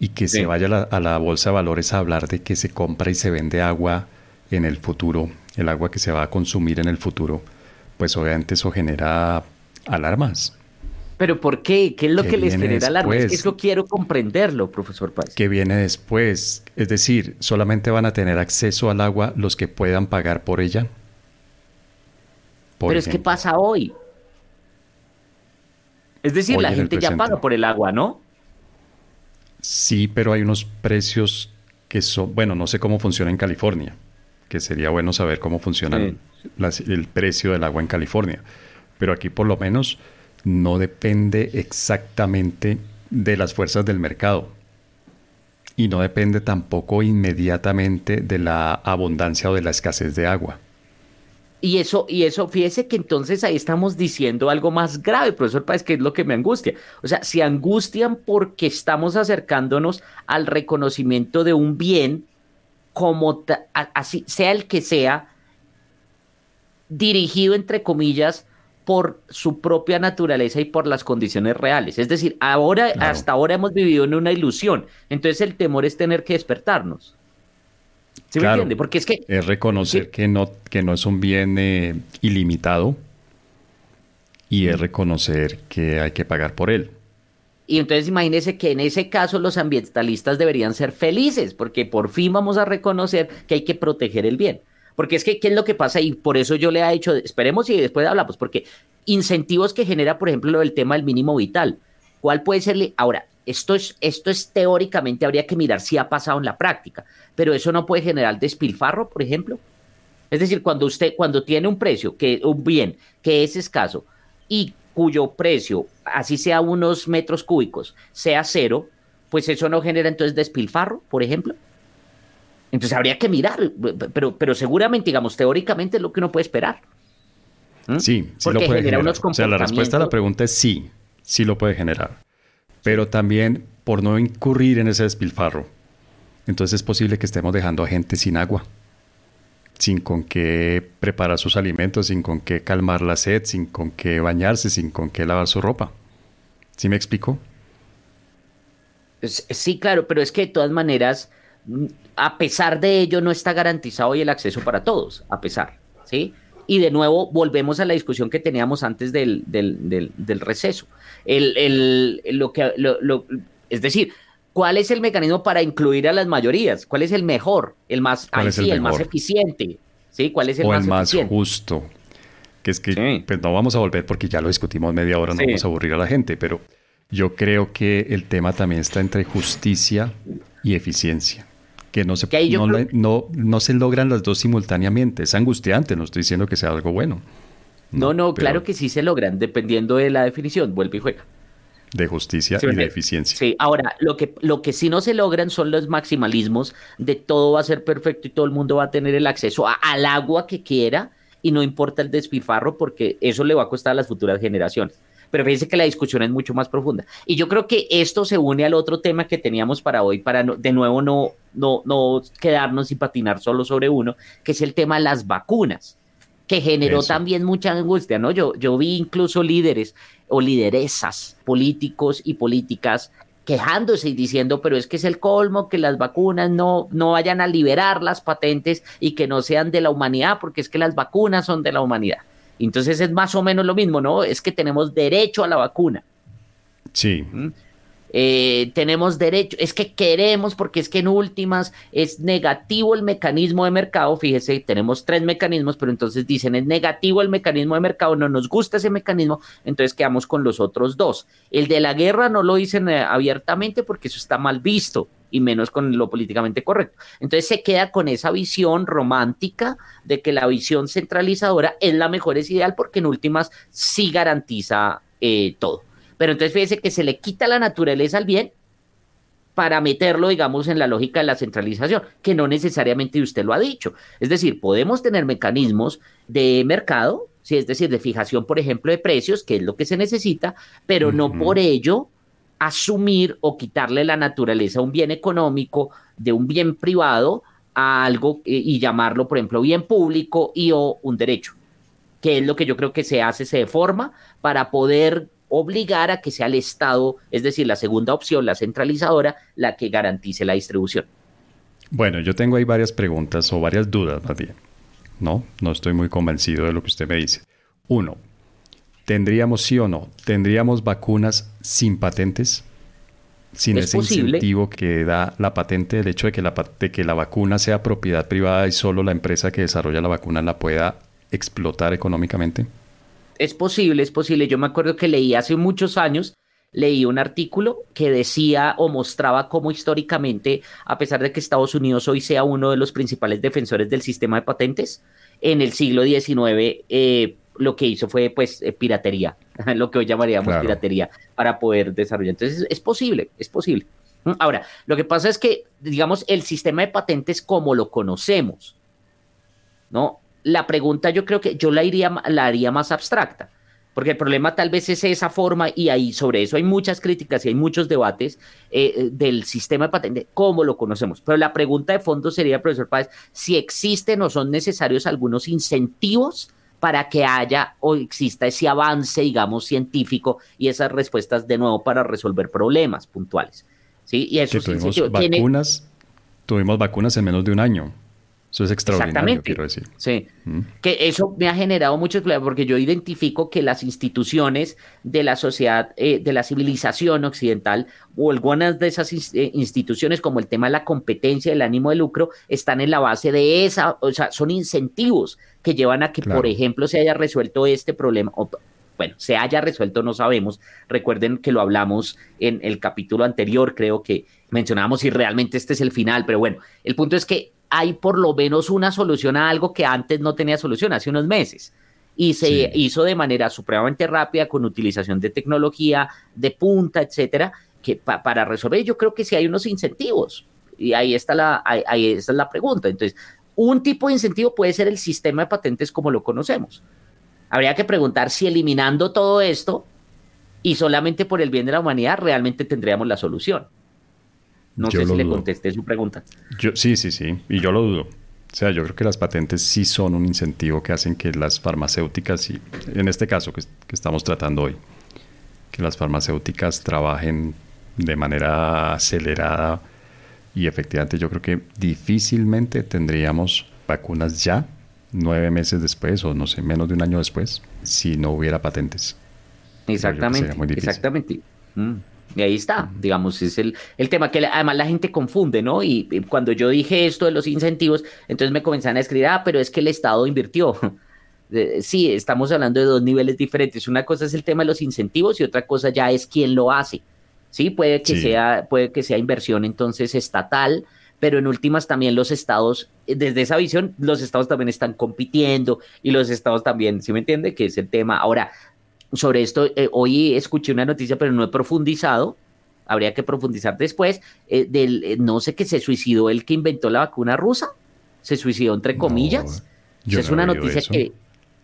Y que se vaya a la, bolsa de valores a hablar de que se compra y se vende agua en el futuro, el agua que se va a consumir en el futuro, pues obviamente eso genera alarmas. ¿Pero por qué? ¿Qué es lo que, les genera alarma? Es que eso quiero comprenderlo, profesor Páez. ¿Qué viene después? Es decir, ¿solamente van a tener acceso al agua los que puedan pagar por ella? Pero es que pasa hoy. Es decir, la gente ya paga por el agua, ¿no? Sí, pero hay unos precios que son, bueno, no sé cómo funciona en California, que sería bueno saber cómo funciona el precio del agua en California. Pero aquí por lo menos no depende exactamente de las fuerzas del mercado y no depende tampoco inmediatamente de la abundancia o de la escasez de agua. Y eso, y eso, fíjese que entonces ahí estamos diciendo algo más grave, profesor Páez, que es lo que me angustia. O sea, se angustian porque estamos acercándonos al reconocimiento de un bien, como así sea el que sea, dirigido entre comillas por su propia naturaleza y por las condiciones reales. Es decir, ahora, hasta ahora hemos vivido en una ilusión. Entonces el temor es tener que despertarnos. ¿Sí me entiende? Porque es que... Es reconocer que, no, que no es un bien eh, ilimitado y es reconocer que hay que pagar por él. Y entonces imagínese que en ese caso los ambientalistas deberían ser felices, porque por fin vamos a reconocer que hay que proteger el bien. Porque es que, ¿qué es lo que pasa? Y por eso yo le he dicho, esperemos y después hablamos, porque incentivos que genera, por ejemplo, lo del tema del mínimo vital. ¿Cuál puede serle? Ahora, esto es, esto es teóricamente, habría que mirar si ha pasado en la práctica, pero eso no puede generar despilfarro, por ejemplo. Es decir, cuando usted, cuando tiene un precio, que, un bien que es escaso y cuyo precio, así sea unos metros cúbicos, sea cero, pues eso no genera entonces despilfarro, por ejemplo. Entonces habría que mirar, pero, pero seguramente, digamos, teóricamente es lo que uno puede esperar. ¿Mm? Sí, sí lo puede generar. O sea, la respuesta a la pregunta es sí, sí lo puede generar. Pero también por no incurrir en ese despilfarro. Entonces es posible que estemos dejando a gente sin agua, sin con qué preparar sus alimentos, sin con qué calmar la sed, sin con qué bañarse, sin con qué lavar su ropa. ¿Sí me explico? Sí, claro, pero es que de todas maneras a pesar de ello, no está garantizado hoy el acceso para todos, a pesar, ¿sí? Y de nuevo, volvemos a la discusión que teníamos antes del, del, receso. El, lo que, lo, es decir, ¿cuál es el mecanismo para incluir a las mayorías? ¿Cuál es el mejor, el más, el, más eficiente? ¿Sí? ¿Cuál es el o más, el más justo? Que es que pues no vamos a volver porque ya lo discutimos media hora, no vamos a aburrir a la gente, pero yo creo que el tema también está entre justicia y eficiencia que no se, no, no, se logran las dos simultáneamente. Es angustiante, no estoy diciendo que sea algo bueno. No, no, claro que sí se logran, dependiendo de la definición, vuelve y juega. De justicia y de eficiencia. Sí, ahora, lo que, lo que sí no se logran son los maximalismos de todo va a ser perfecto y todo el mundo va a tener el acceso al agua que quiera y no importa el despilfarro porque eso le va a costar a las futuras generaciones pero fíjense que la discusión es mucho más profunda. Y yo creo que esto se une al otro tema que teníamos para hoy, para de nuevo no, no, no quedarnos y patinar solo sobre uno, que es el tema de las vacunas, que generó también mucha angustia, ¿no? Yo, yo vi incluso líderes o lideresas políticos y políticas quejándose y diciendo, pero es que es el colmo que las vacunas no, no vayan a liberar las patentes y que no sean de la humanidad, porque es que las vacunas son de la humanidad. Entonces es más o menos lo mismo, ¿no? Es que tenemos derecho a la vacuna. Sí. ¿Mm? Eh, tenemos derecho, es que queremos, porque es que en últimas es negativo el mecanismo de mercado, fíjese, tenemos tres mecanismos, pero entonces dicen es negativo el mecanismo de mercado, no nos gusta ese mecanismo, entonces quedamos con los otros dos. El de la guerra no lo dicen eh, abiertamente porque eso está mal visto, y menos con lo políticamente correcto. Entonces se queda con esa visión romántica de que la visión centralizadora es la mejor, es ideal, porque en últimas sí garantiza eh, todo. Pero entonces fíjese que se le quita la naturaleza al bien para meterlo, digamos, en la lógica de la centralización, que no necesariamente usted lo ha dicho. Es decir, podemos tener mecanismos de mercado, ¿sí? es decir, de fijación, por ejemplo, de precios, que es lo que se necesita, pero no por ello asumir o quitarle la naturaleza a un bien económico de un bien privado a algo eh, y llamarlo, por ejemplo, bien público y o un derecho, que es lo que yo creo que se hace, se deforma para poder obligar a que sea el Estado, es decir, la segunda opción, la centralizadora, la que garantice la distribución. Bueno, yo tengo ahí varias preguntas o varias dudas más bien. No, no estoy muy convencido de lo que usted me dice. Uno, ¿tendríamos sí o no? ¿Tendríamos vacunas sin patentes? Sin ese incentivo que da la patente, el hecho de que la, de que la vacuna sea propiedad privada y solo la empresa que desarrolla la vacuna la pueda explotar económicamente? Es posible, es posible. Yo me acuerdo que leí hace muchos años leí un artículo que decía o mostraba cómo históricamente, a pesar de que Estados Unidos hoy sea uno de los principales defensores del sistema de patentes, en el siglo XIX eh, lo que hizo fue pues eh, piratería, lo que hoy llamaríamos piratería, para poder desarrollar. Entonces es posible, es posible. Ahora, lo que pasa es que, digamos, el sistema de patentes como lo conocemos, ¿no? La pregunta yo creo que yo la, iría, la haría más abstracta porque el problema tal vez es esa forma y ahí sobre eso hay muchas críticas y hay muchos debates eh, eh, del sistema de patente, cómo lo conocemos. Pero la pregunta de fondo sería, profesor Páez, si existen o son necesarios algunos incentivos para que haya o exista ese avance, digamos, científico y esas respuestas de nuevo para resolver problemas puntuales. ¿sí? Y eso tuvimos vacunas, tuvimos vacunas en menos de un año. Eso es extraordinario, quiero decir. Sí. Mm. Que eso me ha generado mucho porque yo identifico que las instituciones de la sociedad, eh, de la civilización occidental, o algunas de esas eh, instituciones, como el tema de la competencia, el ánimo de lucro, están en la base de esa, o sea, son incentivos que llevan a que, por ejemplo, se haya resuelto este problema. bueno, se haya resuelto, no sabemos. Recuerden que lo hablamos en el capítulo anterior, creo que mencionábamos si realmente este es el final, pero bueno, el punto es que hay por lo menos una solución a algo que antes no tenía solución, hace unos meses. Y se hizo de manera supremamente rápida con utilización de tecnología de punta, etcétera, que para resolver yo creo que sí hay unos incentivos. Y ahí está la, ahí, está la pregunta. Entonces, un tipo de incentivo puede ser el sistema de patentes como lo conocemos. Habría que preguntar si eliminando todo esto y solamente por el bien de la humanidad realmente tendríamos la solución. No sé si le contesté su pregunta. Yo, sí, sí, sí, y yo lo dudo. O sea, yo creo que las patentes sí son un incentivo que hacen que las farmacéuticas, y en este caso que, estamos tratando hoy, que las farmacéuticas trabajen de manera acelerada y efectivamente yo creo que difícilmente tendríamos vacunas ya, nueve meses después o no sé, menos de un año después, si no hubiera patentes. Exactamente, exactamente. Mm. Y ahí está, digamos, es el, el tema que además la gente confunde, ¿no? Y, cuando yo dije esto de los incentivos, entonces me comenzaron a escribir, ah, pero es que el Estado invirtió. sí, estamos hablando de dos niveles diferentes. Una cosa es el tema de los incentivos y otra cosa ya es quién lo hace. Sí, puede que, Sea, puede que sea inversión entonces estatal, pero en últimas también los estados, desde esa visión, los estados también están compitiendo y los estados también, ¿sí me entiende? Que es el tema. Ahora, sobre esto, eh, hoy escuché una noticia, pero no he profundizado. Habría que profundizar después. Eh, del, eh, no sé que se suicidó el que inventó la vacuna rusa. Se suicidó entre comillas. es una noticia que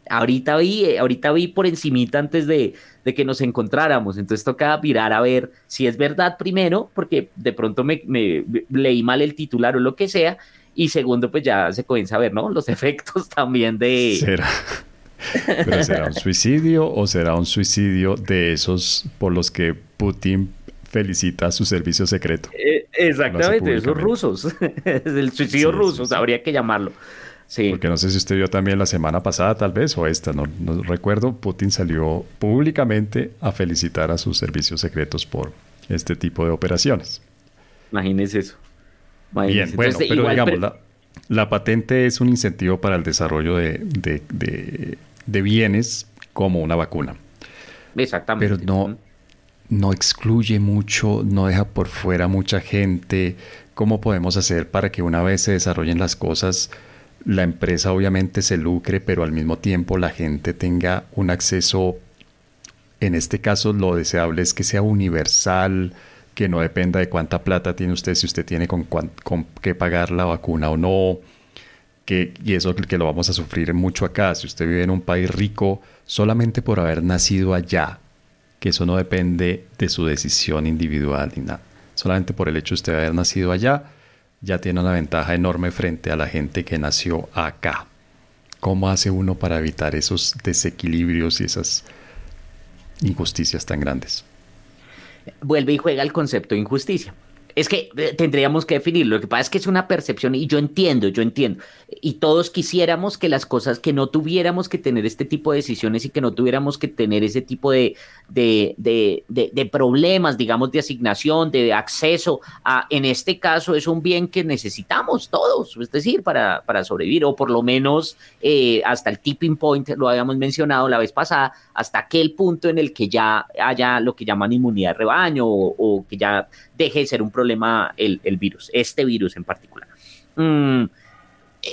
ahorita vi, ahorita vi por encimita antes de, de, que nos encontráramos. Entonces toca mirar a ver si es verdad primero, porque de pronto me, me, leí mal el titular o lo que sea. Y segundo, pues ya se comienza a ver, ¿no? Los efectos también de, ¿Será? ¿Pero será un suicidio o será un suicidio de esos por los que Putin felicita a su servicio secreto? Eh, exactamente, esos rusos. el suicidio ruso, habría que llamarlo. Sí. Porque no sé si usted vio también la semana pasada, tal vez, o esta, no, recuerdo, Putin salió públicamente a felicitar a sus servicios secretos por este tipo de operaciones. Imagínese eso. Bien, bueno, pero digamos, la, patente es un incentivo para el desarrollo de, de bienes como una vacuna. Exactamente. Pero no, no excluye mucho, no deja por fuera mucha gente. ¿Cómo podemos hacer para que una vez se desarrollen las cosas, la empresa obviamente se lucre, pero al mismo tiempo la gente tenga un acceso, en este caso lo deseable es que sea universal, que no dependa de cuánta plata tiene usted, si usted tiene con, con qué pagar la vacuna o no, que, y eso que lo vamos a sufrir mucho acá, si usted vive en un país rico solamente por haber nacido allá, que eso no depende de su decisión individual ni nada, solamente por el hecho de usted haber nacido allá, ya tiene una ventaja enorme frente a la gente que nació acá. ¿Cómo hace uno para evitar esos desequilibrios y esas injusticias tan grandes? Vuelve y juega el concepto de injusticia es que eh, tendríamos que definirlo. Lo que pasa es que es una percepción y yo entiendo, yo entiendo. Y todos quisiéramos que las cosas, que no tuviéramos que tener este tipo de decisiones y que no tuviéramos que tener ese tipo de, de, de, problemas, digamos, de asignación, de acceso a, en este caso, es un bien que necesitamos todos, es decir, para, para sobrevivir, o por lo menos eh, hasta el tipping point, lo habíamos mencionado la vez pasada, hasta aquel punto en el que ya haya lo que llaman inmunidad de rebaño o, que ya deje de ser un problema el, virus, este virus en particular. Mm,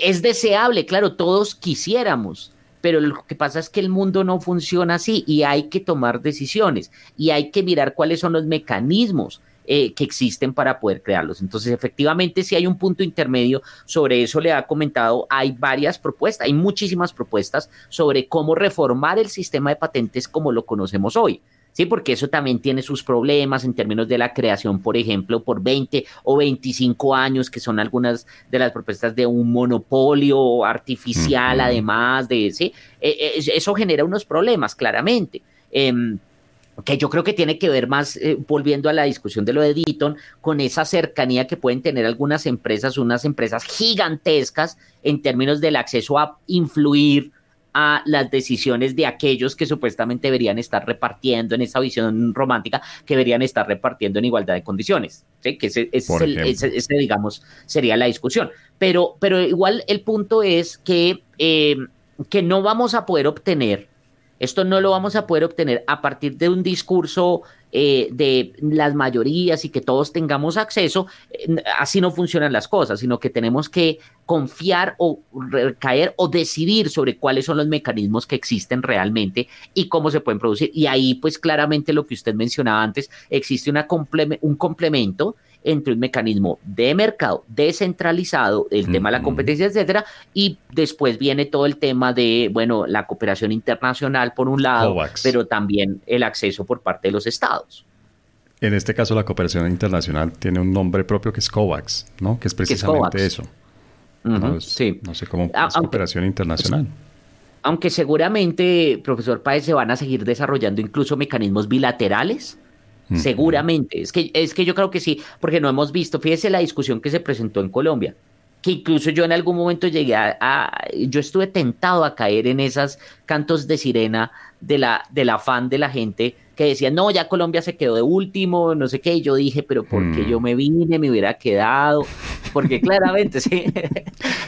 es deseable, claro, todos quisiéramos, pero lo que pasa es que el mundo no funciona así y hay que tomar decisiones y hay que mirar cuáles son los mecanismos eh, que existen para poder crearlos. Entonces, efectivamente, si hay un punto intermedio, sobre eso le ha comentado, hay varias propuestas, hay muchísimas propuestas sobre cómo reformar el sistema de patentes como lo conocemos hoy. Sí, porque eso también tiene sus problemas en términos de la creación, por ejemplo, por 20 o 25 años, que son algunas de las propuestas de un monopolio artificial, además de, sí, e, e, eso genera unos problemas, claramente. Em, que yo creo que tiene que ver más, eh, volviendo a la discusión de lo de Ditton, con esa cercanía que pueden tener algunas empresas, unas empresas gigantescas en términos del acceso a influir a las decisiones de aquellos que supuestamente deberían estar repartiendo en esa visión romántica, que deberían estar repartiendo en igualdad de condiciones. ¿sí? Que ese, ese, digamos, sería la discusión. Pero, pero igual el punto es que, eh, que no vamos a poder obtener esto no lo vamos a poder obtener a partir de un discurso eh, de las mayorías y que todos tengamos acceso. Eh, así no funcionan las cosas, sino que tenemos que confiar o caer o decidir sobre cuáles son los mecanismos que existen realmente y cómo se pueden producir. Y ahí, pues claramente lo que usted mencionaba antes, existe un complemento entre un mecanismo de mercado descentralizado, el tema de la competencia, etcétera, y después viene todo el tema de, bueno, la cooperación internacional por un lado, pero también el acceso por parte de los estados. En este caso, la cooperación internacional tiene un nombre propio que es COVAX, ¿no? Que es precisamente eso. sí. no sé cómo es cooperación internacional. Aunque seguramente, profesor Páez, se van a seguir desarrollando incluso mecanismos bilaterales Seguramente. Es que, es que yo creo que sí, porque no hemos visto, fíjese la discusión que se presentó en Colombia, que incluso yo en algún momento llegué a, yo estuve tentado a caer en esas cantos de sirena de la, del afán de la gente que decía, no, ya Colombia se quedó de último, no sé qué, y yo dije, pero ¿por qué yo mm. me vine, me hubiera quedado? Porque claramente, sí.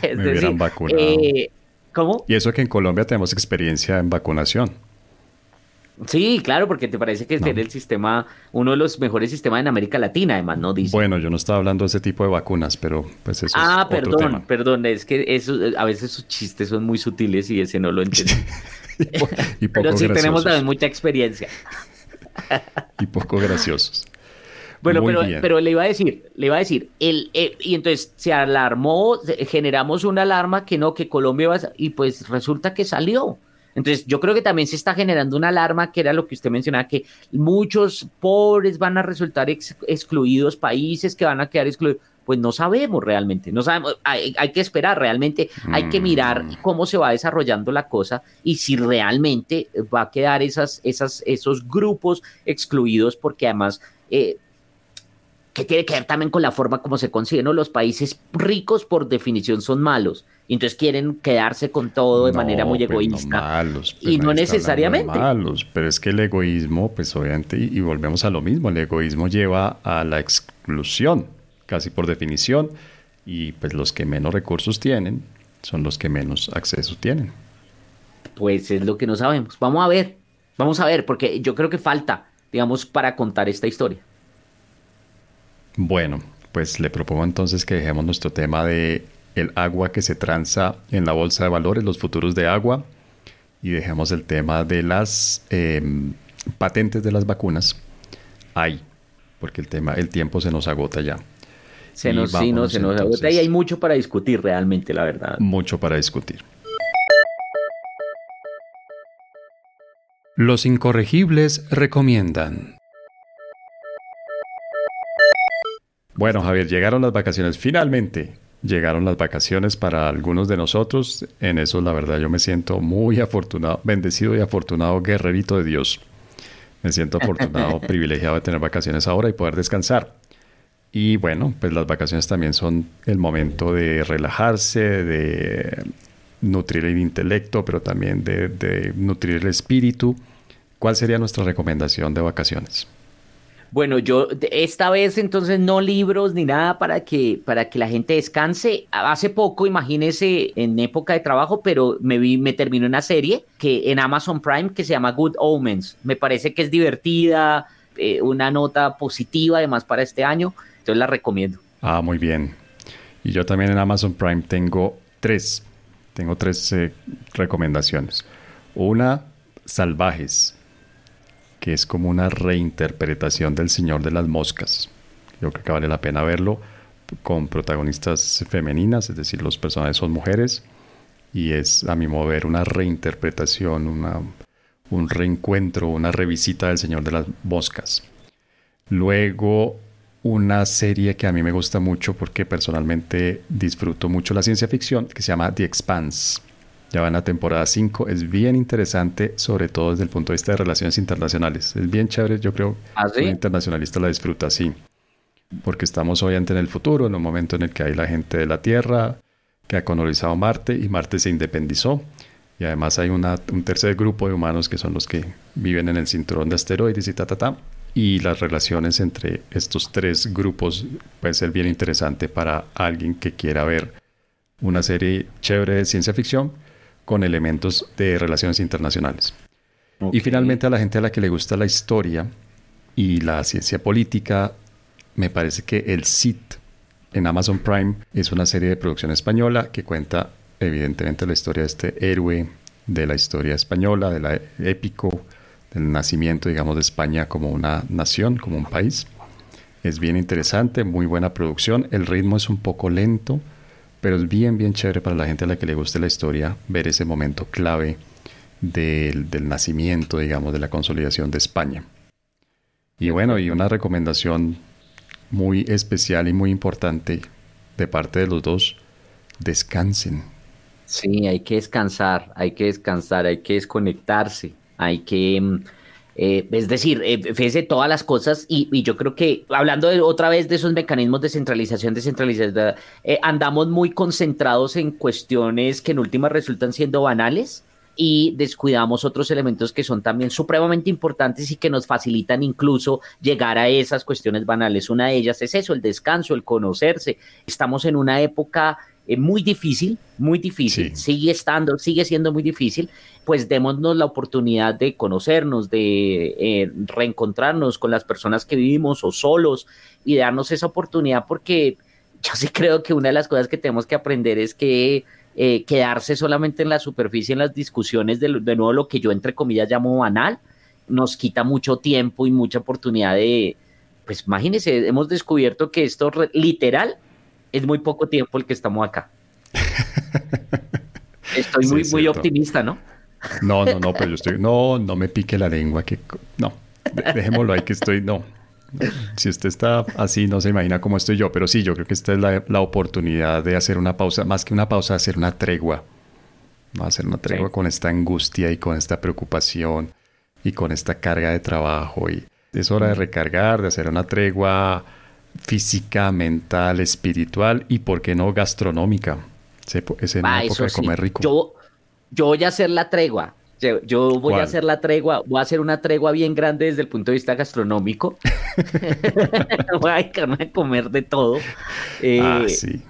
me hubieran vacunado. Eh, ¿Cómo? Y eso que en Colombia tenemos experiencia en vacunación. Sí, claro, porque te parece que es el sistema, uno de los mejores sistemas en América Latina, además, ¿no? Dice. Bueno, yo no estaba hablando de ese tipo de vacunas, pero pues eso ah, es perdón, tema. perdón, es que eso, a veces sus chistes son muy sutiles y ese no lo entiendo. y pero sí tenemos también mucha experiencia. y poco graciosos. Bueno, pero, pero le iba a decir, le iba a decir, el, eh, y entonces se alarmó, generamos una alarma que no, que Colombia va a, y pues resulta que salió. Entonces, yo creo que también se está generando una alarma, que era lo que usted mencionaba, que muchos pobres van a resultar excluidos, países que van a quedar excluidos. Pues no sabemos realmente, no sabemos, hay, que esperar realmente, hay que mirar mm. cómo se va desarrollando la cosa y si realmente va a quedar esas, esas, esos grupos excluidos, porque además eh, que tiene que ver también con la forma como se consiguen los países ricos por definición son malos. Y entonces quieren quedarse con todo de manera muy egoísta. malos, pues y no necesariamente. malos pero es que el egoísmo pues obviamente y, volvemos a lo mismo el egoísmo lleva a la exclusión casi por definición y pues los que menos recursos tienen son los que menos acceso tienen. Pues es lo que no sabemos. Vamos a ver vamos a ver porque yo creo que falta digamos para contar esta historia bueno, pues le propongo entonces que dejemos nuestro tema de el agua que se transa en la bolsa de valores, los futuros de agua, y dejemos el tema de las em, patentes de las vacunas ahí, porque el tema, el tiempo se nos agota ya. Se nos, sí, no, se nos agota y hay mucho para discutir realmente, la verdad. Mucho para discutir. Los incorregibles recomiendan. Bueno, Javier, llegaron las vacaciones. Finalmente llegaron las vacaciones para algunos de nosotros. En eso, la verdad, yo me siento muy afortunado, bendecido y afortunado, guerrerito de Dios. Me siento afortunado, privilegiado de tener vacaciones ahora y poder descansar. Y bueno, pues las vacaciones también son el momento de relajarse, de nutrir el intelecto, pero también de, de nutrir el espíritu. ¿Cuál sería nuestra recomendación de vacaciones? Bueno, yo esta vez entonces no libros ni nada para que, para que la gente descanse. Hace poco, imagínese, en época de trabajo, pero me vi, me terminó una serie que en Amazon Prime que se llama Good Omens. Me parece que es divertida, eh, una nota positiva además para este año. Entonces la recomiendo. Ah, muy bien. Y yo también en Amazon Prime tengo tres. Tengo tres eh, recomendaciones. Una, Salvajes que es como una reinterpretación del Señor de las Moscas. Yo creo que vale la pena verlo con protagonistas femeninas, es decir, los personajes son mujeres y es a mi mover una reinterpretación, un reencuentro, una revisita del Señor de las Moscas. Luego una serie que a mí me gusta mucho porque personalmente disfruto mucho la ciencia ficción que se llama The Expanse. Ya va en la temporada 5. Es bien interesante, sobre todo desde el punto de vista de relaciones internacionales. Es bien chévere, yo creo ¿Ah, que un internacionalista la disfruta así. Porque estamos obviamente en el futuro, en un momento en el que hay la gente de la Tierra que ha colonizado Marte y Marte se independizó. Y además hay una, un tercer grupo de humanos que son los que viven en el cinturón de asteroides y ta, ta, ta. Y las relaciones entre estos tres grupos puede ser bien interesante para alguien que quiera ver una serie chévere de ciencia ficción con elementos de relaciones internacionales. Y finalmente a la gente a la que le gusta la historia y la ciencia política, me parece que El Cid en Amazon Prime es una serie de producción española que cuenta evidentemente la historia de este héroe de la historia española, de la épico, del nacimiento, digamos, de España como una nación, como un país. Es bien interesante, muy buena producción. El ritmo es un poco lento, pero es bien, bien chévere para la gente a la que le guste la historia ver ese momento clave del, nacimiento, digamos, de la consolidación de España. Y bueno, y una recomendación muy especial y muy importante de parte de los dos, descansen. Sí, hay que descansar, hay que descansar, hay que desconectarse, hay que mm, eh, es decir, eh, fíjese todas las cosas y, yo creo que hablando otra vez de esos mecanismos de centralización, descentralización, eh, andamos muy concentrados en cuestiones que en última resultan siendo banales y descuidamos otros elementos que son también supremamente importantes y que nos facilitan incluso llegar a esas cuestiones banales. Una de ellas es eso, el descanso, el conocerse. Estamos en una época eh, muy difícil, muy difícil, sigue estando, sigue siendo muy difícil, pues démonos la oportunidad de conocernos, de eh, reencontrarnos con las personas que vivimos o solos y darnos esa oportunidad porque yo sí creo que una de las cosas que tenemos que aprender es que eh, quedarse solamente en la superficie, en las discusiones de, de nuevo lo que yo entre comillas llamo banal, nos quita mucho tiempo y mucha oportunidad de, pues imagínense, hemos descubierto que esto literal es muy poco tiempo el que estamos acá. Estoy muy, muy optimista, ¿no? No, no, no, pero yo estoy. No, no me pique la lengua, que. No, dejémoslo ahí que estoy. No. Si usted está así, no se imagina cómo estoy yo, pero sí, yo creo que esta es la, oportunidad de hacer una pausa, más que una pausa, hacer una tregua. ¿no? Hacer una tregua con esta angustia y con esta preocupación y con esta carga de trabajo. Y es hora de recargar, de hacer una tregua física, mental, espiritual y, ¿por qué no, gastronómica? Es en ah, época de comer rico. Yo, yo voy a hacer la tregua. Yo, voy a hacer la tregua, voy a hacer una tregua bien grande desde el punto de vista gastronómico. voy a comer de todo. Eh, ah, sí.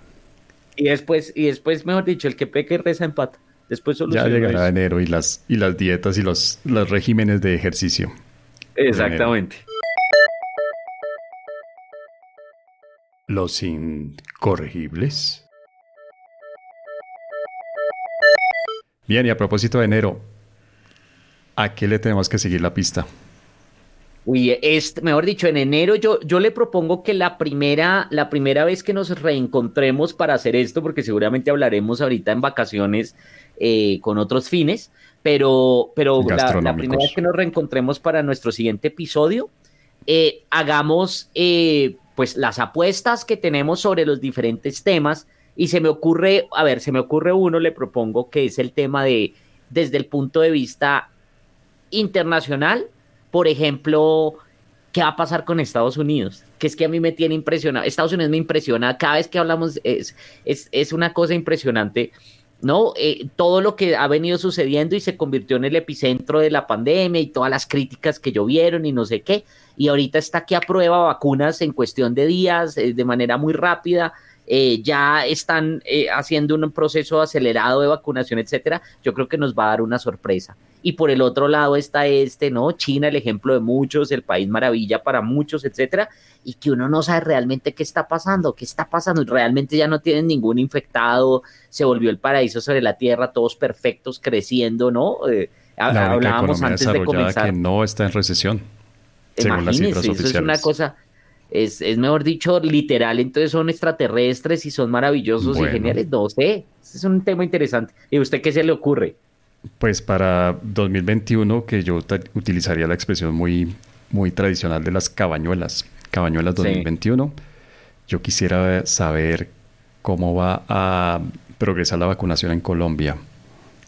Y después, y después, mejor dicho, el que peque reza empata. Después solo Ya llegará enero y las, y las dietas y los, los regímenes de ejercicio. Exactamente. Los incorregibles. Bien, y a propósito de enero, ¿a qué le tenemos que seguir la pista? Uy, es, mejor dicho, en enero yo, yo le propongo que la primera, la primera vez que nos reencontremos para hacer esto, porque seguramente hablaremos ahorita en vacaciones eh, con otros fines, pero, pero la, primera vez que nos reencontremos para nuestro siguiente episodio, eh, hagamos eh, pues las apuestas que tenemos sobre los diferentes temas y se me ocurre, a ver, se me ocurre uno, le propongo que es el tema de desde el punto de vista internacional, por ejemplo, ¿qué va a pasar con Estados Unidos? Que es que a mí me tiene impresionado. Estados Unidos me impresiona. Cada vez que hablamos es, es, es una cosa impresionante. ¿No? Eh, todo lo que ha venido sucediendo y se convirtió en el epicentro de la pandemia y todas las críticas que llovieron y no sé qué. Y ahorita está que aprueba vacunas en cuestión de días, eh, de manera muy rápida. Eh, ya están haciendo un proceso acelerado de vacunación, etcétera. Yo creo que nos va a dar una sorpresa. Y por el otro lado está este, ¿no? China, el ejemplo de muchos, el país maravilla para muchos, etcétera y que uno no sabe realmente qué está pasando, qué está pasando. Realmente ya no tienen ningún infectado, se volvió el paraíso sobre la tierra, todos perfectos, creciendo, ¿no? Eh, hablábamos antes de comenzar. que no está en recesión. Según las cifras eso es una cosa, es, es, mejor dicho, literal, entonces son extraterrestres y son maravillosos y geniales. No sé, es un tema interesante. ¿Y usted qué se le ocurre? Pues para 2021, que yo utilizaría la expresión muy, muy tradicional de las cabañuelas. Cabañuelas 2021. Yo quisiera saber cómo va a progresar la vacunación en Colombia.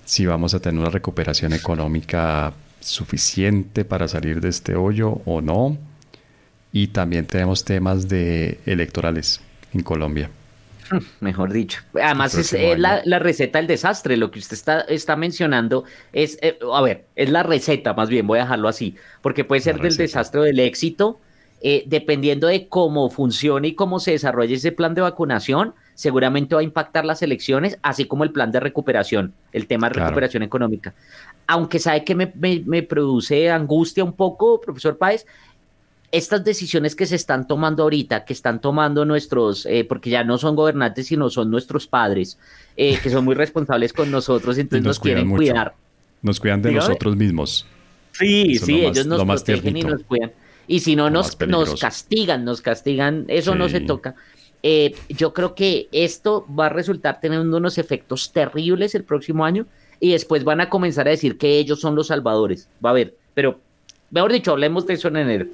Si vamos a tener una recuperación económica suficiente para salir de este hoyo o no. Y también tenemos temas de electorales en Colombia. Mejor dicho. Además, es, la, receta del desastre. Lo que usted está, está mencionando es, eh, a ver, es la receta, más bien, voy a dejarlo así, porque puede ser del desastre o del éxito, eh, dependiendo de cómo funcione y cómo se desarrolle ese plan de vacunación, seguramente va a impactar las elecciones, así como el plan de recuperación, el tema de recuperación económica. Aunque sabe que me, produce angustia un poco, profesor Páez, estas decisiones que se están tomando ahorita, que están tomando nuestros, eh, porque ya no son gobernantes, sino son nuestros padres, eh, que son muy responsables con nosotros, entonces nos, quieren cuidar. Nos cuidan de nosotros mismos. Sí, sí, ellos nos protegen y nos cuidan. Y si no, nos, nos castigan, nos castigan, eso no se toca. Eh, yo creo que esto va a resultar teniendo unos efectos terribles el próximo año y después van a comenzar a decir que ellos son los salvadores. Va a ver, pero mejor dicho, hablemos de eso en enero.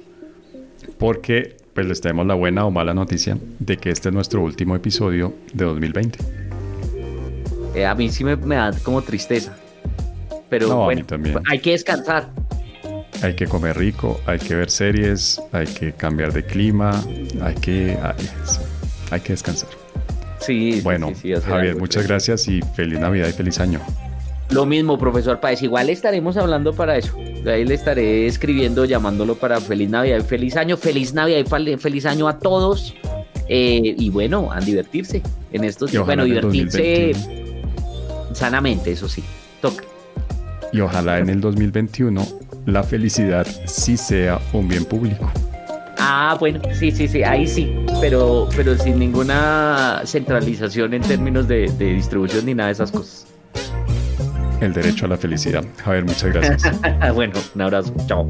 Porque pues les tenemos la buena o mala noticia de que este es nuestro último episodio de 2020. Eh, a mí sí me, da como tristeza. Pero bueno, hay que descansar hay que comer rico, hay que ver series, hay que cambiar de clima, hay que, hay, que descansar. Sí, bueno, Javier, muchas gracias y feliz Navidad y feliz año. Lo mismo, profesor Páez. Igual estaremos hablando para eso. ahí le estaré escribiendo, llamándolo para feliz Navidad y feliz año. Feliz Navidad y feliz año a todos. Eh, y bueno, a divertirse en estos. Bueno, divertirse sanamente, eso sí. Toca. Y ojalá en el 2021 la felicidad sí sea un bien público. Ah, bueno, sí, sí, sí, ahí sí, pero, pero sin ninguna centralización en términos de, de distribución ni nada de esas cosas. El derecho a la felicidad. Javier, muchas gracias. bueno, un abrazo. Chao.